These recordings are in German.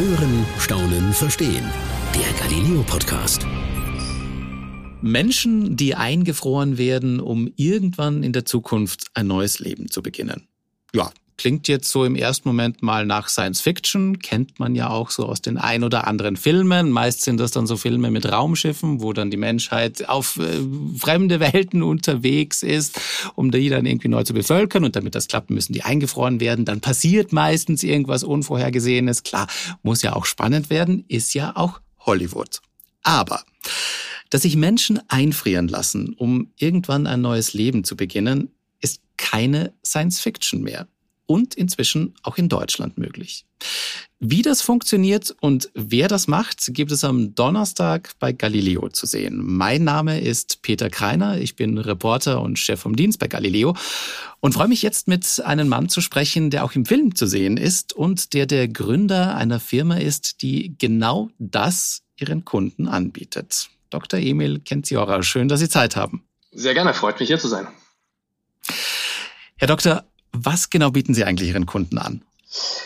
Hören, Staunen, Verstehen. Der Galileo Podcast. Menschen, die eingefroren werden, um irgendwann in der Zukunft ein neues Leben zu beginnen. Ja, klingt jetzt so im ersten Moment mal nach Science Fiction, kennt man ja auch so aus den ein oder anderen Filmen. Meist sind das dann so Filme mit Raumschiffen, wo dann die Menschheit auf äh, fremde Welten unterwegs ist, um die dann irgendwie neu zu bevölkern. Und damit das klappt, müssen die eingefroren werden. Dann passiert meistens irgendwas Unvorhergesehenes. Klar, muss ja auch spannend werden, ist ja auch Hollywood. Aber dass sich Menschen einfrieren lassen, um irgendwann ein neues Leben zu beginnen, ist keine Science Fiction mehr und inzwischen auch in Deutschland möglich. Wie das funktioniert und wer das macht, gibt es am Donnerstag bei Galileo zu sehen. Mein Name ist Peter Kreiner, ich bin Reporter und Chef vom Dienst bei Galileo und freue mich jetzt mit einem Mann zu sprechen, der auch im Film zu sehen ist und der der Gründer einer Firma ist, die genau das ihren Kunden anbietet. Dr. Emil Kenziora, schön, dass Sie Zeit haben. Sehr gerne, freut mich hier zu sein. Herr Doktor, was genau bieten Sie eigentlich Ihren Kunden an?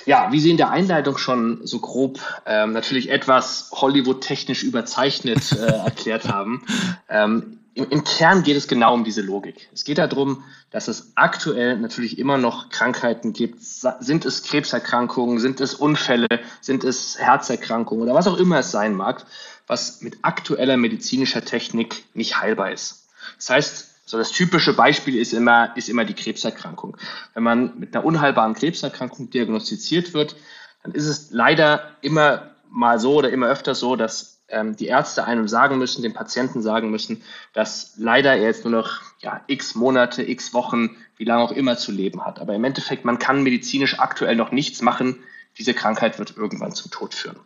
Ja, wie Sie in der Einleitung schon so grob ähm, natürlich etwas Hollywood-technisch überzeichnet äh, erklärt haben, ähm, im, im, Kern geht es genau um diese Logik. Es geht darum, dass es aktuell natürlich immer noch Krankheiten gibt. Sind es Krebserkrankungen, sind es Unfälle, sind es Herzerkrankungen oder was auch immer es sein mag, was mit aktueller medizinischer Technik nicht heilbar ist. Das heißt, so das typische Beispiel ist immer, ist immer die Krebserkrankung. Wenn man mit einer unheilbaren Krebserkrankung diagnostiziert wird, dann ist es leider immer mal so oder immer öfter so, dass ähm, die Ärzte einem sagen müssen, dem Patienten sagen müssen, dass leider er jetzt nur noch ja, x Monate, x Wochen, wie lange auch immer zu leben hat. Aber im Endeffekt, man kann medizinisch aktuell noch nichts machen. Diese Krankheit wird irgendwann zum Tod führen.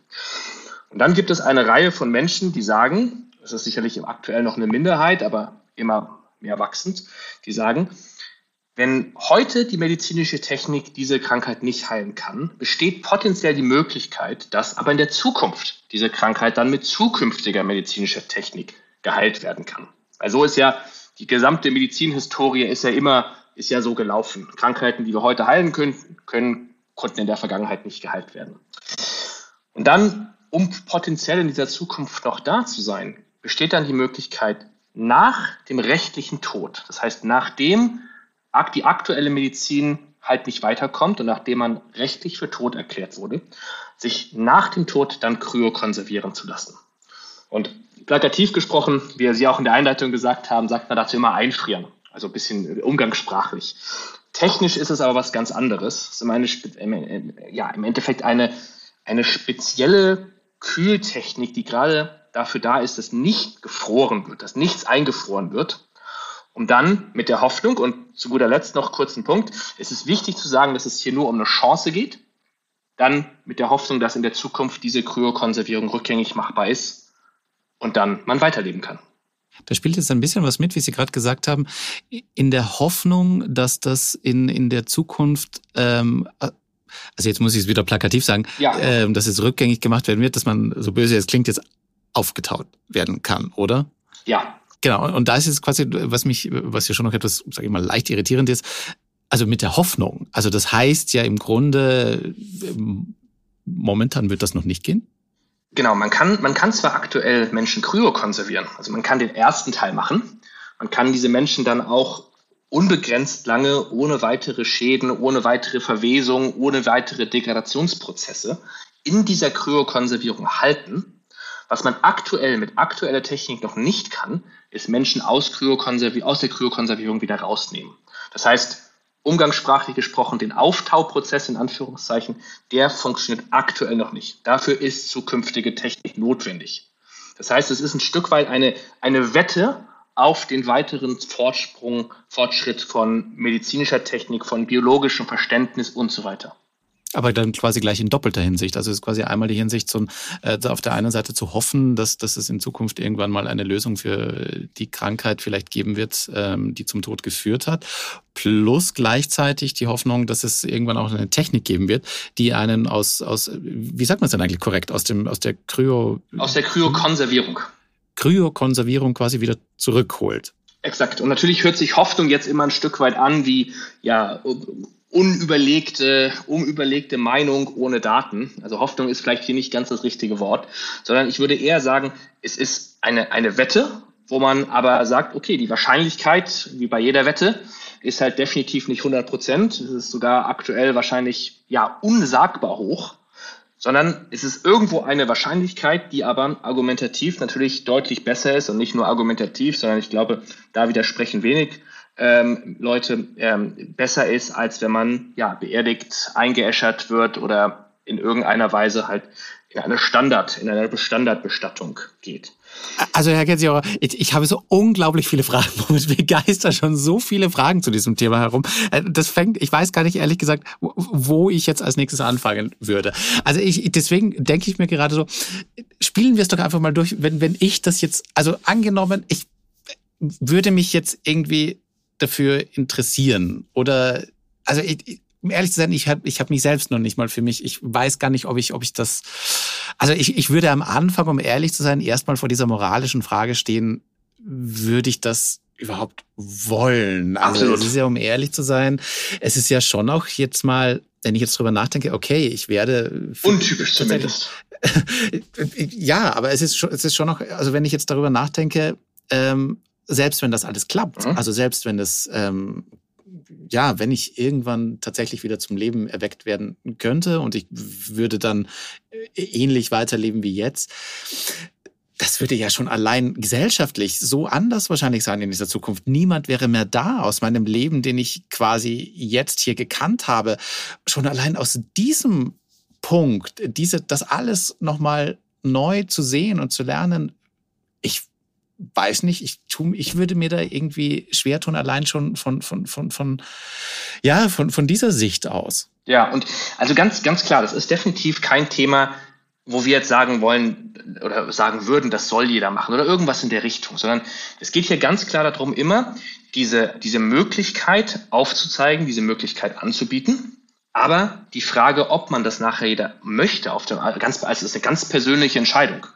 Und dann gibt es eine Reihe von Menschen, die sagen, das ist sicherlich aktuell noch eine Minderheit, aber immer mehr wachsend, die sagen, wenn heute die medizinische Technik diese Krankheit nicht heilen kann, besteht potenziell die Möglichkeit, dass aber in der Zukunft diese Krankheit dann mit zukünftiger medizinischer Technik geheilt werden kann. Also ist ja die gesamte Medizinhistorie ist ja immer ist ja so gelaufen. Krankheiten, die wir heute heilen können, können konnten in der Vergangenheit nicht geheilt werden. Und dann, um potenziell in dieser Zukunft noch da zu sein, besteht dann die Möglichkeit, nach dem rechtlichen Tod, das heißt nachdem die aktuelle Medizin halt nicht weiterkommt und nachdem man rechtlich für tot erklärt wurde, sich nach dem Tod dann kryokonservieren zu lassen. Und plakativ gesprochen, wie Sie auch in der Einleitung gesagt haben, sagt man dazu immer einfrieren, also ein bisschen umgangssprachlich. Technisch ist es aber was ganz anderes. Es ist eine, ja, im Endeffekt eine, eine spezielle Kühltechnik, die gerade dafür da ist, dass nicht gefroren wird, dass nichts eingefroren wird. Um dann mit der Hoffnung und zu guter Letzt noch kurz ein Punkt, es ist wichtig zu sagen, dass es hier nur um eine Chance geht, dann mit der Hoffnung, dass in der Zukunft diese Kryokonservierung rückgängig machbar ist und dann man weiterleben kann. Da spielt jetzt ein bisschen was mit, wie Sie gerade gesagt haben, in der Hoffnung, dass das in, in der Zukunft ähm, also jetzt muss ich es wieder plakativ sagen, ja. äh, dass es rückgängig gemacht werden wird, dass man, so böse es klingt, jetzt aufgetaut werden kann, oder? Ja. Genau, und da ist es quasi, was mich, was ja schon noch etwas, sage ich mal, leicht irritierend ist, also mit der Hoffnung. Also das heißt ja im Grunde, momentan wird das noch nicht gehen. Genau, man kann, man kann zwar aktuell Menschen kryokonservieren, also man kann den ersten Teil machen, man kann diese Menschen dann auch unbegrenzt lange, ohne weitere Schäden, ohne weitere Verwesung, ohne weitere Degradationsprozesse in dieser Kryokonservierung halten. Was man aktuell mit aktueller Technik noch nicht kann, ist Menschen aus, aus der Kryokonservierung wieder rausnehmen. Das heißt, umgangssprachlich gesprochen, den Auftauprozess in Anführungszeichen, der funktioniert aktuell noch nicht. Dafür ist zukünftige Technik notwendig. Das heißt, es ist ein Stück weit eine, eine Wette auf den weiteren Fortsprung, Fortschritt von medizinischer Technik, von biologischem Verständnis und so weiter. Aber dann quasi gleich in doppelter Hinsicht. Also es ist quasi einmal die Hinsicht, zum, äh, auf der einen Seite zu hoffen, dass, dass es in Zukunft irgendwann mal eine Lösung für die Krankheit vielleicht geben wird, ähm, die zum Tod geführt hat. Plus gleichzeitig die Hoffnung, dass es irgendwann auch eine Technik geben wird, die einen aus, aus wie sagt man es denn eigentlich korrekt, aus, dem, aus der Kryo... Aus der Kryokonservierung. Kryokonservierung quasi wieder zurückholt. Exakt. Und natürlich hört sich Hoffnung jetzt immer ein Stück weit an wie, ja, unüberlegte, unüberlegte Meinung ohne Daten. Also Hoffnung ist vielleicht hier nicht ganz das richtige Wort, sondern ich würde eher sagen, es ist eine, eine Wette, wo man aber sagt, okay, die Wahrscheinlichkeit, wie bei jeder Wette, ist halt definitiv nicht 100 Prozent. Es ist sogar aktuell wahrscheinlich ja unsagbar hoch, sondern es ist irgendwo eine Wahrscheinlichkeit, die aber argumentativ natürlich deutlich besser ist und nicht nur argumentativ, sondern ich glaube, da widersprechen wenig ähm, Leute ähm, besser ist, als wenn man ja beerdigt, eingeäschert wird oder in irgendeiner Weise halt in eine Standard, in eine Standardbestattung geht. Also Herr Getziauer, ich, ich habe so unglaublich viele Fragen. Mir geistern schon so viele Fragen zu diesem Thema herum. Äh, das fängt, ich weiß gar nicht ehrlich gesagt, wo ich jetzt als nächstes anfangen würde. Also ich, deswegen denke ich mir gerade so, spielen wir es doch einfach mal durch, wenn, wenn ich das jetzt, also angenommen, ich würde mich jetzt irgendwie dafür interessieren oder, also ich, um ehrlich zu sein, ich habe ich hab mich selbst noch nicht mal für mich. Ich weiß gar nicht, ob ich, ob ich das. Also ich, ich würde am Anfang, um ehrlich zu sein, erstmal vor dieser moralischen Frage stehen, würde ich das überhaupt wollen? Also Absolut. es ist ja, um ehrlich zu sein, es ist ja schon auch jetzt mal, wenn ich jetzt drüber nachdenke, okay, ich werde. Untypisch zumindest. ja, aber es ist schon, es ist schon noch, also wenn ich jetzt darüber nachdenke, ähm, selbst wenn das alles klappt, mhm. also selbst wenn es ähm, ja, wenn ich irgendwann tatsächlich wieder zum Leben erweckt werden könnte und ich würde dann äh, ähnlich weiterleben wie jetzt, das würde ja schon allein gesellschaftlich so anders wahrscheinlich sein in dieser Zukunft. Niemand wäre mehr da aus meinem Leben, den ich quasi jetzt hier gekannt habe. Schon allein aus diesem Punkt, diese, das alles nochmal neu zu sehen und zu lernen, ich weiß nicht, ich tu, ich würde mir da irgendwie schwer tun, allein schon von, von, von, von, ja, von, von dieser Sicht aus. Ja, und also ganz, ganz klar, das ist definitiv kein Thema, wo wir jetzt sagen wollen oder sagen würden, das soll jeder machen oder irgendwas in der Richtung, sondern es geht hier ganz klar darum, immer diese, diese Möglichkeit aufzuzeigen, diese Möglichkeit anzubieten. Aber die Frage, ob man das nachher jeder möchte, auf dem, ganz, also ist eine ganz persönliche Entscheidung.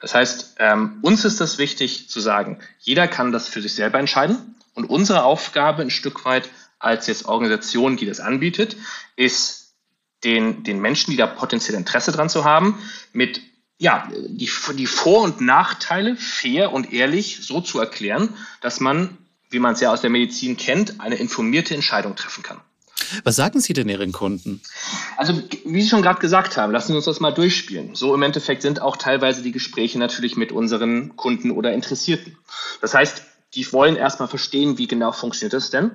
Das heißt, ähm, uns ist das wichtig zu sagen, jeder kann das für sich selber entscheiden. Und unsere Aufgabe ein Stück weit als jetzt Organisation, die das anbietet, ist den, den Menschen, die da potenziell Interesse dran zu haben, mit ja, die, die Vor- und Nachteile fair und ehrlich so zu erklären, dass man, wie man es ja aus der Medizin kennt, eine informierte Entscheidung treffen kann. Was sagen Sie denn Ihren Kunden? Also, wie Sie schon gerade gesagt haben, lassen Sie uns das mal durchspielen. So im Endeffekt sind auch teilweise die Gespräche natürlich mit unseren Kunden oder Interessierten. Das heißt, die wollen erstmal verstehen, wie genau funktioniert das denn.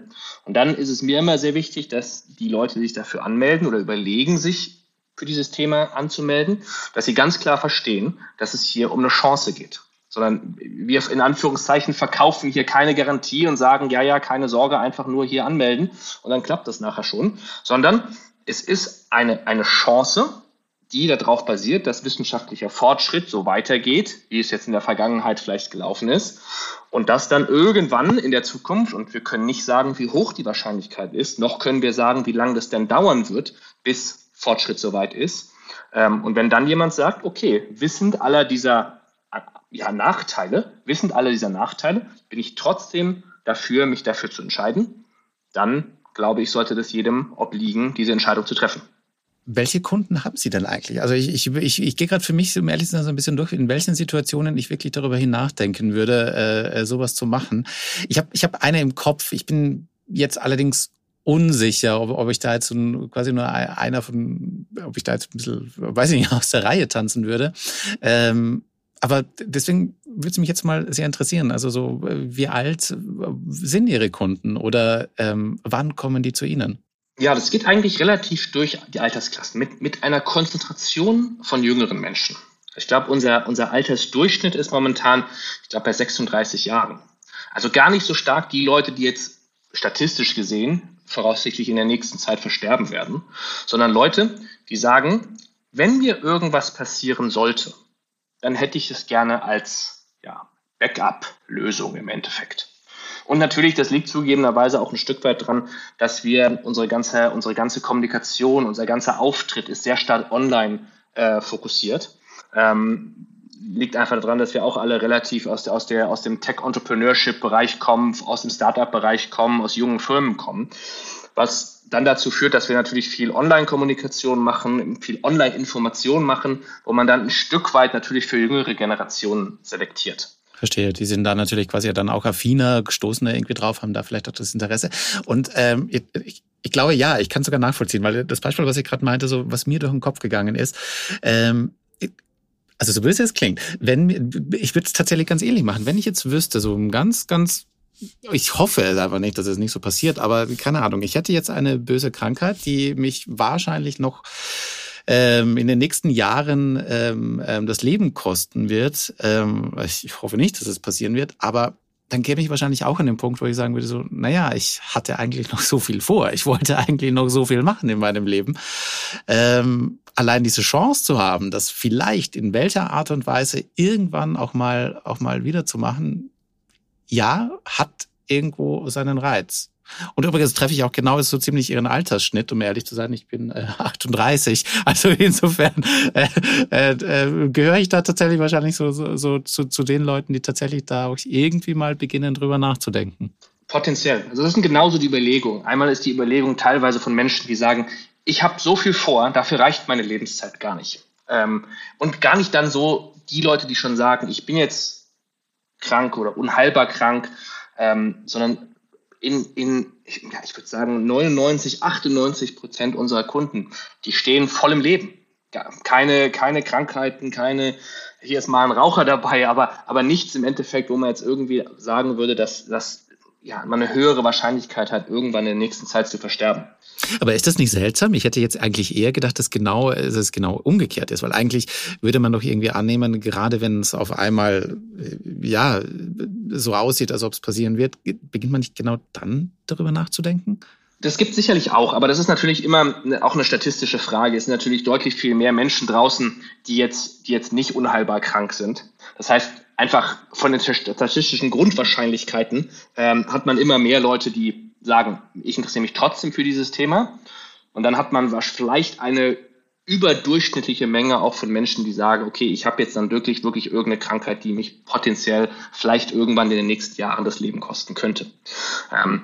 Und dann ist es mir immer sehr wichtig, dass die Leute, sich dafür anmelden oder überlegen, sich für dieses Thema anzumelden, dass sie ganz klar verstehen, dass es hier um eine Chance geht sondern wir in Anführungszeichen verkaufen hier keine Garantie und sagen, ja, ja, keine Sorge, einfach nur hier anmelden und dann klappt das nachher schon, sondern es ist eine, eine Chance, die darauf basiert, dass wissenschaftlicher Fortschritt so weitergeht, wie es jetzt in der Vergangenheit vielleicht gelaufen ist. Und dass dann irgendwann in der Zukunft, und wir können nicht sagen, wie hoch die Wahrscheinlichkeit ist, noch können wir sagen, wie lange das denn dauern wird, bis Fortschritt soweit ist. Ähm, und wenn dann jemand sagt, okay, wissend aller dieser ja, Nachteile, wissend alle dieser Nachteile, bin ich trotzdem dafür, mich dafür zu entscheiden, dann glaube ich, sollte das jedem obliegen, diese Entscheidung zu treffen. Welche Kunden haben Sie denn eigentlich? Also ich, ich, ich, ich gehe gerade für mich, um ehrlich zu sein, so ein bisschen durch, in welchen Situationen ich wirklich darüber nachdenken würde, äh, äh, sowas zu machen. Ich habe ich hab eine im Kopf. Ich bin jetzt allerdings unsicher, ob, ob ich da jetzt ein, quasi nur einer von, ob ich da jetzt ein bisschen, weiß ich nicht, aus der Reihe tanzen würde. Ähm, aber deswegen würde es mich jetzt mal sehr interessieren. Also so, wie alt sind Ihre Kunden oder ähm, wann kommen die zu Ihnen? Ja, das geht eigentlich relativ durch die Altersklassen mit, mit einer Konzentration von jüngeren Menschen. Ich glaube, unser, unser Altersdurchschnitt ist momentan, ich glaube, bei 36 Jahren. Also gar nicht so stark die Leute, die jetzt statistisch gesehen voraussichtlich in der nächsten Zeit versterben werden, sondern Leute, die sagen, wenn mir irgendwas passieren sollte, dann hätte ich es gerne als ja, Backup-Lösung im Endeffekt. Und natürlich, das liegt zugegebenerweise auch ein Stück weit dran, dass wir unsere ganze, unsere ganze Kommunikation, unser ganzer Auftritt ist sehr stark online äh, fokussiert. Ähm, liegt einfach daran, dass wir auch alle relativ aus, der, aus, der, aus dem Tech-Entrepreneurship-Bereich kommen, aus dem Startup-Bereich kommen, aus jungen Firmen kommen. Was dann dazu führt, dass wir natürlich viel Online-Kommunikation machen, viel Online-Information machen, wo man dann ein Stück weit natürlich für jüngere Generationen selektiert. Verstehe. Die sind da natürlich quasi dann auch affiner, gestoßener irgendwie drauf, haben da vielleicht auch das Interesse. Und ähm, ich, ich glaube, ja, ich kann sogar nachvollziehen, weil das Beispiel, was ich gerade meinte, so was mir durch den Kopf gegangen ist, ähm, also so böse es klingt, wenn ich würde es tatsächlich ganz ähnlich machen. Wenn ich jetzt wüsste, so ein ganz, ganz ich hoffe es einfach nicht, dass es nicht so passiert, aber keine Ahnung. Ich hätte jetzt eine böse Krankheit, die mich wahrscheinlich noch ähm, in den nächsten Jahren ähm, ähm, das Leben kosten wird. Ähm, ich hoffe nicht, dass es passieren wird, aber dann käme ich wahrscheinlich auch an den Punkt, wo ich sagen würde, so, naja, ich hatte eigentlich noch so viel vor. Ich wollte eigentlich noch so viel machen in meinem Leben. Ähm, allein diese Chance zu haben, das vielleicht in welcher Art und Weise irgendwann auch mal, auch mal wieder zu machen, ja, hat irgendwo seinen Reiz. Und übrigens treffe ich auch genau so ziemlich ihren Altersschnitt, um ehrlich zu sein. Ich bin äh, 38. Also insofern äh, äh, äh, gehöre ich da tatsächlich wahrscheinlich so, so, so zu, zu den Leuten, die tatsächlich da auch irgendwie mal beginnen, drüber nachzudenken. Potenziell. Also das sind genauso die Überlegungen. Einmal ist die Überlegung teilweise von Menschen, die sagen, ich habe so viel vor, dafür reicht meine Lebenszeit gar nicht. Ähm, und gar nicht dann so die Leute, die schon sagen, ich bin jetzt krank oder unheilbar krank, ähm, sondern in, in ja, ich würde sagen, 99, 98 Prozent unserer Kunden, die stehen voll im Leben. Ja, keine, keine Krankheiten, keine, hier ist mal ein Raucher dabei, aber, aber nichts im Endeffekt, wo man jetzt irgendwie sagen würde, dass, dass ja, man eine höhere Wahrscheinlichkeit hat, irgendwann in der nächsten Zeit zu versterben. Aber ist das nicht seltsam? Ich hätte jetzt eigentlich eher gedacht, dass, genau, dass es genau umgekehrt ist, weil eigentlich würde man doch irgendwie annehmen, gerade wenn es auf einmal äh, ja so aussieht, als ob es passieren wird, beginnt man nicht genau dann darüber nachzudenken? Das gibt sicherlich auch, aber das ist natürlich immer auch eine statistische Frage. Es sind natürlich deutlich viel mehr Menschen draußen, die jetzt, die jetzt nicht unheilbar krank sind. Das heißt, einfach von den statistischen Grundwahrscheinlichkeiten ähm, hat man immer mehr Leute, die sagen, ich interessiere mich trotzdem für dieses Thema. Und dann hat man vielleicht eine überdurchschnittliche Menge auch von Menschen, die sagen, okay, ich habe jetzt dann wirklich, wirklich irgendeine Krankheit, die mich potenziell vielleicht irgendwann in den nächsten Jahren das Leben kosten könnte. Ähm,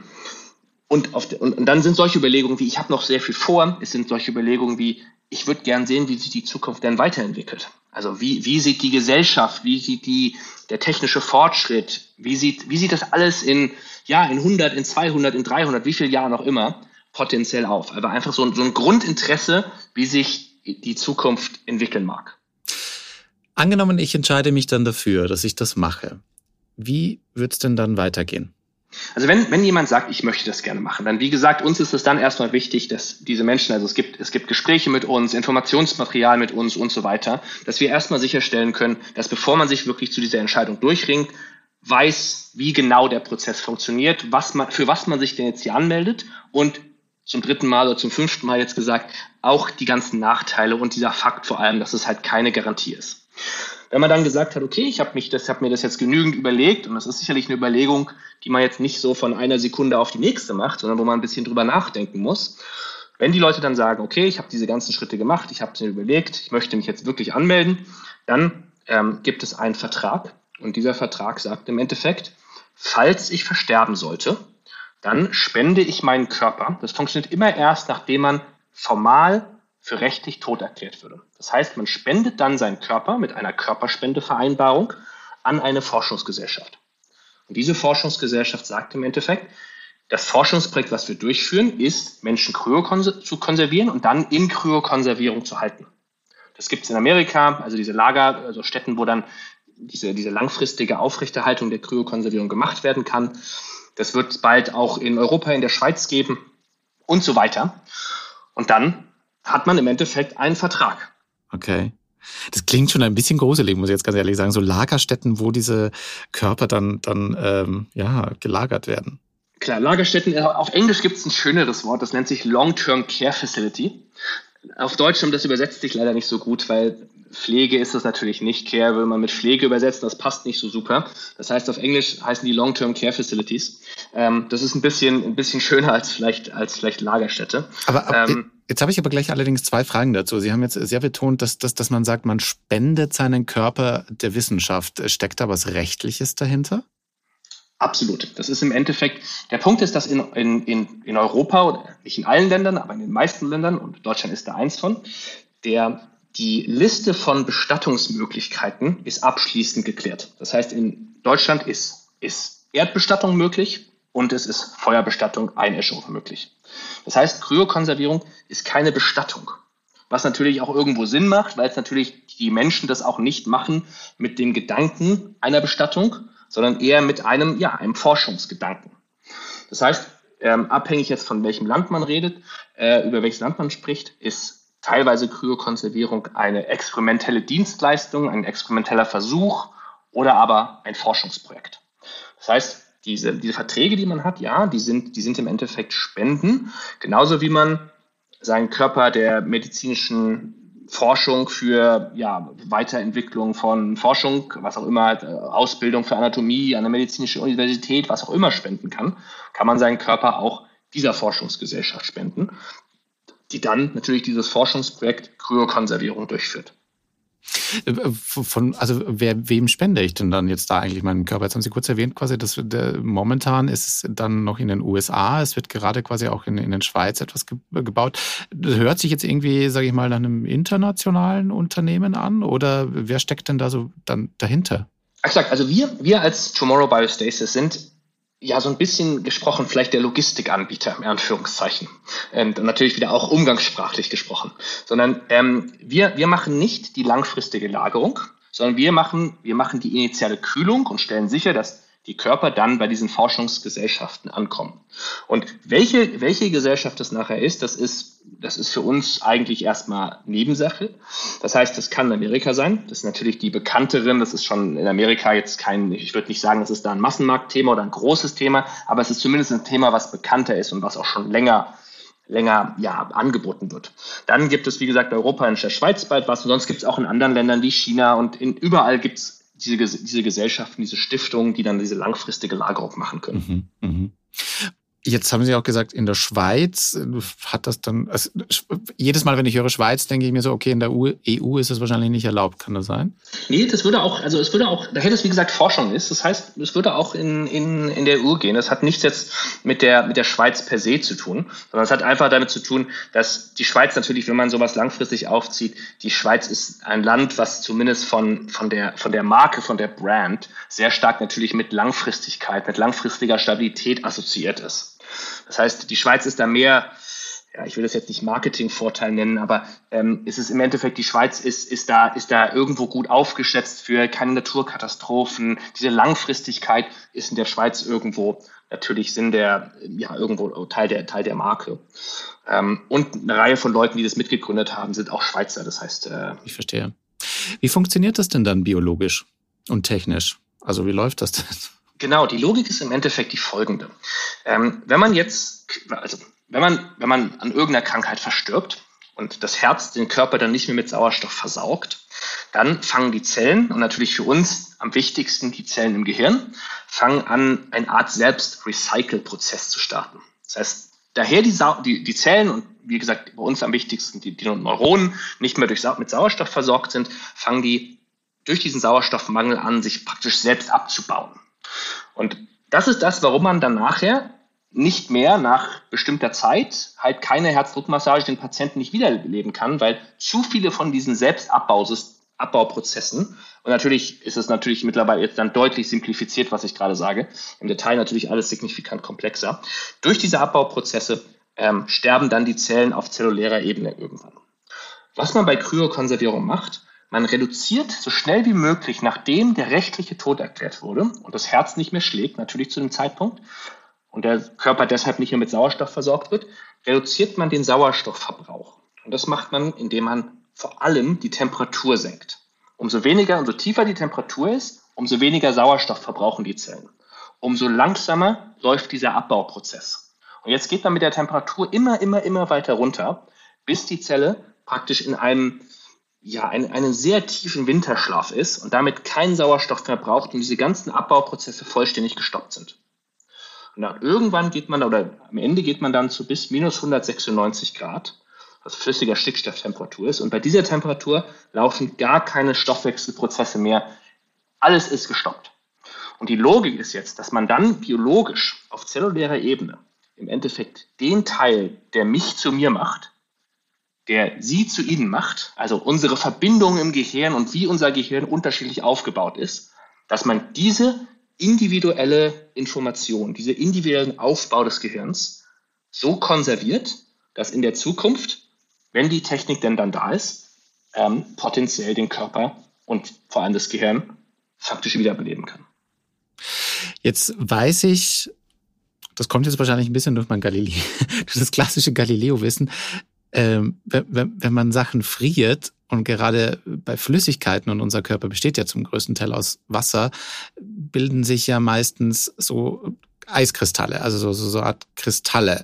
und, auf und, und dann sind solche Überlegungen wie, ich habe noch sehr viel vor, es sind solche Überlegungen wie, ich würde gern sehen, wie sich die Zukunft denn weiterentwickelt. Also wie, wie sieht die Gesellschaft, wie sieht die, der technische Fortschritt, wie sieht, wie sieht das alles in, ja, in 100, in 200, in 300, wie viele Jahren auch immer potenziell auf. Aber einfach so, so ein Grundinteresse, wie sich die Zukunft entwickeln mag. Angenommen, ich entscheide mich dann dafür, dass ich das mache. Wie wird es denn dann weitergehen? Also wenn, wenn jemand sagt, ich möchte das gerne machen, dann wie gesagt, uns ist es dann erstmal wichtig, dass diese Menschen, also es gibt, es gibt Gespräche mit uns, Informationsmaterial mit uns und so weiter, dass wir erstmal sicherstellen können, dass bevor man sich wirklich zu dieser Entscheidung durchringt, weiß, wie genau der Prozess funktioniert, was man, für was man sich denn jetzt hier anmeldet und zum dritten Mal oder zum fünften Mal jetzt gesagt, auch die ganzen Nachteile und dieser Fakt vor allem, dass es halt keine Garantie ist. Wenn man dann gesagt hat, okay, ich habe mich das, habe mir das jetzt genügend überlegt und das ist sicherlich eine Überlegung, die man jetzt nicht so von einer Sekunde auf die nächste macht, sondern wo man ein bisschen drüber nachdenken muss. Wenn die Leute dann sagen, okay, ich habe diese ganzen Schritte gemacht, ich habe es mir überlegt, ich möchte mich jetzt wirklich anmelden, dann ähm, gibt es einen Vertrag und dieser Vertrag sagt im Endeffekt, falls ich versterben sollte, dann spende ich meinen Körper. Das funktioniert immer erst, nachdem man formal für rechtlich tot erklärt würde. Das heißt, man spendet dann seinen Körper mit einer Körperspendevereinbarung an eine Forschungsgesellschaft. Und diese Forschungsgesellschaft sagt im Endeffekt, das Forschungsprojekt, was wir durchführen, ist, Menschen kryo zu konservieren und dann in Kryokonservierung zu halten. Das gibt es in Amerika, also diese Lager, also Städten, wo dann diese, diese langfristige Aufrechterhaltung der Kryokonservierung gemacht werden kann. Das wird es bald auch in Europa, in der Schweiz geben und so weiter. Und dann hat man im Endeffekt einen Vertrag. Okay. Das klingt schon ein bisschen gruselig, muss ich jetzt ganz ehrlich sagen. So Lagerstätten, wo diese Körper dann, dann ähm, ja, gelagert werden. Klar, Lagerstätten, äh, auf Englisch gibt es ein schöneres Wort, das nennt sich Long-Term Care Facility. Auf Deutsch, das übersetzt sich leider nicht so gut, weil Pflege ist das natürlich nicht. Care will man mit Pflege übersetzen, das passt nicht so super. Das heißt, auf Englisch heißen die Long-Term Care Facilities. Ähm, das ist ein bisschen, ein bisschen schöner als vielleicht, als vielleicht Lagerstätte. Aber, aber ähm, Jetzt habe ich aber gleich allerdings zwei Fragen dazu. Sie haben jetzt sehr betont, dass, dass, dass man sagt, man spendet seinen Körper der Wissenschaft. Steckt da was Rechtliches dahinter? Absolut. Das ist im Endeffekt, der Punkt ist, dass in, in, in Europa, nicht in allen Ländern, aber in den meisten Ländern, und Deutschland ist da eins von, der, die Liste von Bestattungsmöglichkeiten ist abschließend geklärt. Das heißt, in Deutschland ist, ist Erdbestattung möglich und es ist Feuerbestattung, Einäschung möglich. Das heißt, Kryokonservierung ist keine Bestattung. Was natürlich auch irgendwo Sinn macht, weil es natürlich die Menschen das auch nicht machen mit dem Gedanken einer Bestattung, sondern eher mit einem, ja, einem Forschungsgedanken. Das heißt, ähm, abhängig jetzt von welchem Land man redet, äh, über welches Land man spricht, ist teilweise Kryokonservierung eine experimentelle Dienstleistung, ein experimenteller Versuch oder aber ein Forschungsprojekt. Das heißt, diese, diese Verträge, die man hat, ja, die sind, die sind im Endeffekt Spenden, genauso wie man seinen Körper der medizinischen Forschung für ja, Weiterentwicklung von Forschung, was auch immer, äh, Ausbildung für Anatomie an der medizinischen Universität, was auch immer spenden kann, kann man seinen Körper auch dieser Forschungsgesellschaft spenden, die dann natürlich dieses Forschungsprojekt Kryokonservierung durchführt. Von, also wer, wem spende ich denn dann jetzt da eigentlich meinen Körper? Jetzt haben Sie kurz erwähnt, quasi, dass der, momentan ist es dann noch in den USA, es wird gerade quasi auch in, in den Schweiz etwas ge, gebaut. Das hört sich jetzt irgendwie, sage ich mal, nach einem internationalen Unternehmen an oder wer steckt denn da so dann dahinter? Exakt, also wir, wir als Tomorrow Biostasis sind ja, so ein bisschen gesprochen, vielleicht der Logistikanbieter, in Anführungszeichen. Und natürlich wieder auch umgangssprachlich gesprochen. Sondern ähm, wir, wir machen nicht die langfristige Lagerung, sondern wir machen, wir machen die initiale Kühlung und stellen sicher, dass die Körper dann bei diesen Forschungsgesellschaften ankommen. Und welche, welche Gesellschaft das nachher ist, das ist, das ist für uns eigentlich erstmal Nebensache. Das heißt, das kann Amerika sein. Das ist natürlich die bekannteren. Das ist schon in Amerika jetzt kein, ich würde nicht sagen, das ist da ein Massenmarktthema oder ein großes Thema, aber es ist zumindest ein Thema, was bekannter ist und was auch schon länger länger ja, angeboten wird. Dann gibt es, wie gesagt, Europa und der Schweiz bald was und sonst gibt es auch in anderen Ländern wie China und in, überall gibt es diese, diese Gesellschaften, diese Stiftungen, die dann diese langfristige Lagerung machen können. Mhm, mh. Jetzt haben Sie auch gesagt, in der Schweiz äh, hat das dann, also jedes Mal, wenn ich höre Schweiz, denke ich mir so, okay, in der EU e ist es wahrscheinlich nicht erlaubt, kann das sein? Nee, das würde auch, also es würde auch, da hätte es wie gesagt Forschung ist, das heißt, es würde auch in, in, in der EU gehen. Das hat nichts jetzt mit der, mit der Schweiz per se zu tun, sondern es hat einfach damit zu tun, dass die Schweiz natürlich, wenn man sowas langfristig aufzieht, die Schweiz ist ein Land, was zumindest von, von, der, von der Marke, von der Brand sehr stark natürlich mit Langfristigkeit, mit langfristiger Stabilität assoziiert ist. Das heißt, die Schweiz ist da mehr, ja, ich will das jetzt nicht Marketingvorteil nennen, aber ähm, ist es im Endeffekt, die Schweiz ist, ist, da, ist da irgendwo gut aufgeschätzt für keine Naturkatastrophen. Diese Langfristigkeit ist in der Schweiz irgendwo natürlich Sinn der, ja, irgendwo Teil der, Teil der Marke. Ähm, und eine Reihe von Leuten, die das mitgegründet haben, sind auch Schweizer. Das heißt, äh, ich verstehe. Wie funktioniert das denn dann biologisch und technisch? Also wie läuft das denn? Genau, die Logik ist im Endeffekt die folgende. Ähm, wenn man jetzt, also wenn man, wenn man an irgendeiner Krankheit verstirbt und das Herz den Körper dann nicht mehr mit Sauerstoff versaugt, dann fangen die Zellen, und natürlich für uns am wichtigsten die Zellen im Gehirn, fangen an, eine Art Selbst-Recycle-Prozess zu starten. Das heißt, daher die, Sa die, die Zellen und wie gesagt, bei uns am wichtigsten die, die Neuronen nicht mehr durch, mit Sauerstoff versorgt sind, fangen die durch diesen Sauerstoffmangel an, sich praktisch selbst abzubauen. Und das ist das, warum man dann nachher nicht mehr nach bestimmter Zeit halt keine Herzdruckmassage den Patienten nicht wiederleben kann, weil zu viele von diesen Selbstabbauprozessen, und natürlich ist es natürlich mittlerweile jetzt dann deutlich simplifiziert, was ich gerade sage, im Detail natürlich alles signifikant komplexer, durch diese Abbauprozesse ähm, sterben dann die Zellen auf zellulärer Ebene irgendwann. Was man bei Kryokonservierung macht, man reduziert so schnell wie möglich, nachdem der rechtliche Tod erklärt wurde und das Herz nicht mehr schlägt, natürlich zu dem Zeitpunkt, und der Körper deshalb nicht mehr mit Sauerstoff versorgt wird, reduziert man den Sauerstoffverbrauch. Und das macht man, indem man vor allem die Temperatur senkt. Umso weniger, umso tiefer die Temperatur ist, umso weniger Sauerstoff verbrauchen die Zellen. Umso langsamer läuft dieser Abbauprozess. Und jetzt geht man mit der Temperatur immer, immer, immer weiter runter, bis die Zelle praktisch in einem ja, ein, einen sehr tiefen Winterschlaf ist und damit keinen Sauerstoff mehr braucht und diese ganzen Abbauprozesse vollständig gestoppt sind. Und dann irgendwann geht man, oder am Ende geht man dann zu bis minus 196 Grad. was flüssiger Stickstofftemperatur ist. Und bei dieser Temperatur laufen gar keine Stoffwechselprozesse mehr. Alles ist gestoppt. Und die Logik ist jetzt, dass man dann biologisch auf zellulärer Ebene im Endeffekt den Teil, der mich zu mir macht, der sie zu ihnen macht, also unsere Verbindungen im Gehirn und wie unser Gehirn unterschiedlich aufgebaut ist, dass man diese individuelle Information, diese individuellen Aufbau des Gehirns so konserviert, dass in der Zukunft, wenn die Technik denn dann da ist, ähm, potenziell den Körper und vor allem das Gehirn faktisch wiederbeleben kann. Jetzt weiß ich, das kommt jetzt wahrscheinlich ein bisschen durch mein Galileo, durch das klassische Galileo-Wissen, ähm, wenn, wenn man Sachen friert und gerade bei Flüssigkeiten und unser Körper besteht ja zum größten Teil aus Wasser, bilden sich ja meistens so Eiskristalle, also so, so, so Art Kristalle.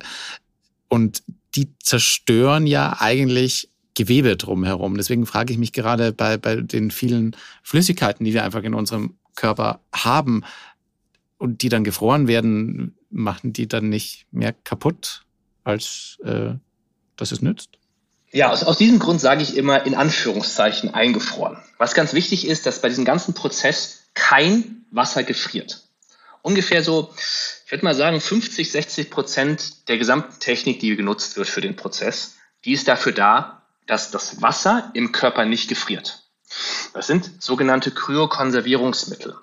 Und die zerstören ja eigentlich Gewebe drumherum. Deswegen frage ich mich gerade bei, bei den vielen Flüssigkeiten, die wir einfach in unserem Körper haben und die dann gefroren werden, machen die dann nicht mehr kaputt, als äh, dass es nützt? Ja, aus, aus diesem Grund sage ich immer in Anführungszeichen eingefroren. Was ganz wichtig ist, dass bei diesem ganzen Prozess kein Wasser gefriert. Ungefähr so, ich würde mal sagen, 50, 60 Prozent der gesamten Technik, die genutzt wird für den Prozess, die ist dafür da, dass das Wasser im Körper nicht gefriert. Das sind sogenannte Kryokonservierungsmittel.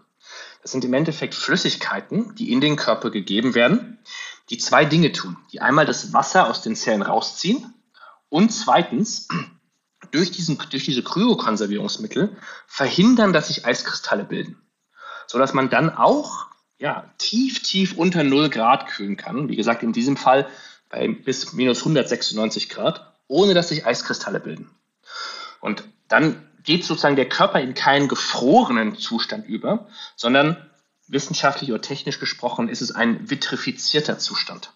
Das sind im Endeffekt Flüssigkeiten, die in den Körper gegeben werden, die zwei Dinge tun. Die einmal das Wasser aus den Zellen rausziehen und zweitens durch, diesen, durch diese Kryokonservierungsmittel verhindern, dass sich Eiskristalle bilden. Sodass man dann auch ja, tief, tief unter 0 Grad kühlen kann. Wie gesagt, in diesem Fall bei bis minus 196 Grad, ohne dass sich Eiskristalle bilden. Und dann geht sozusagen der Körper in keinen gefrorenen Zustand über, sondern wissenschaftlich oder technisch gesprochen ist es ein vitrifizierter Zustand.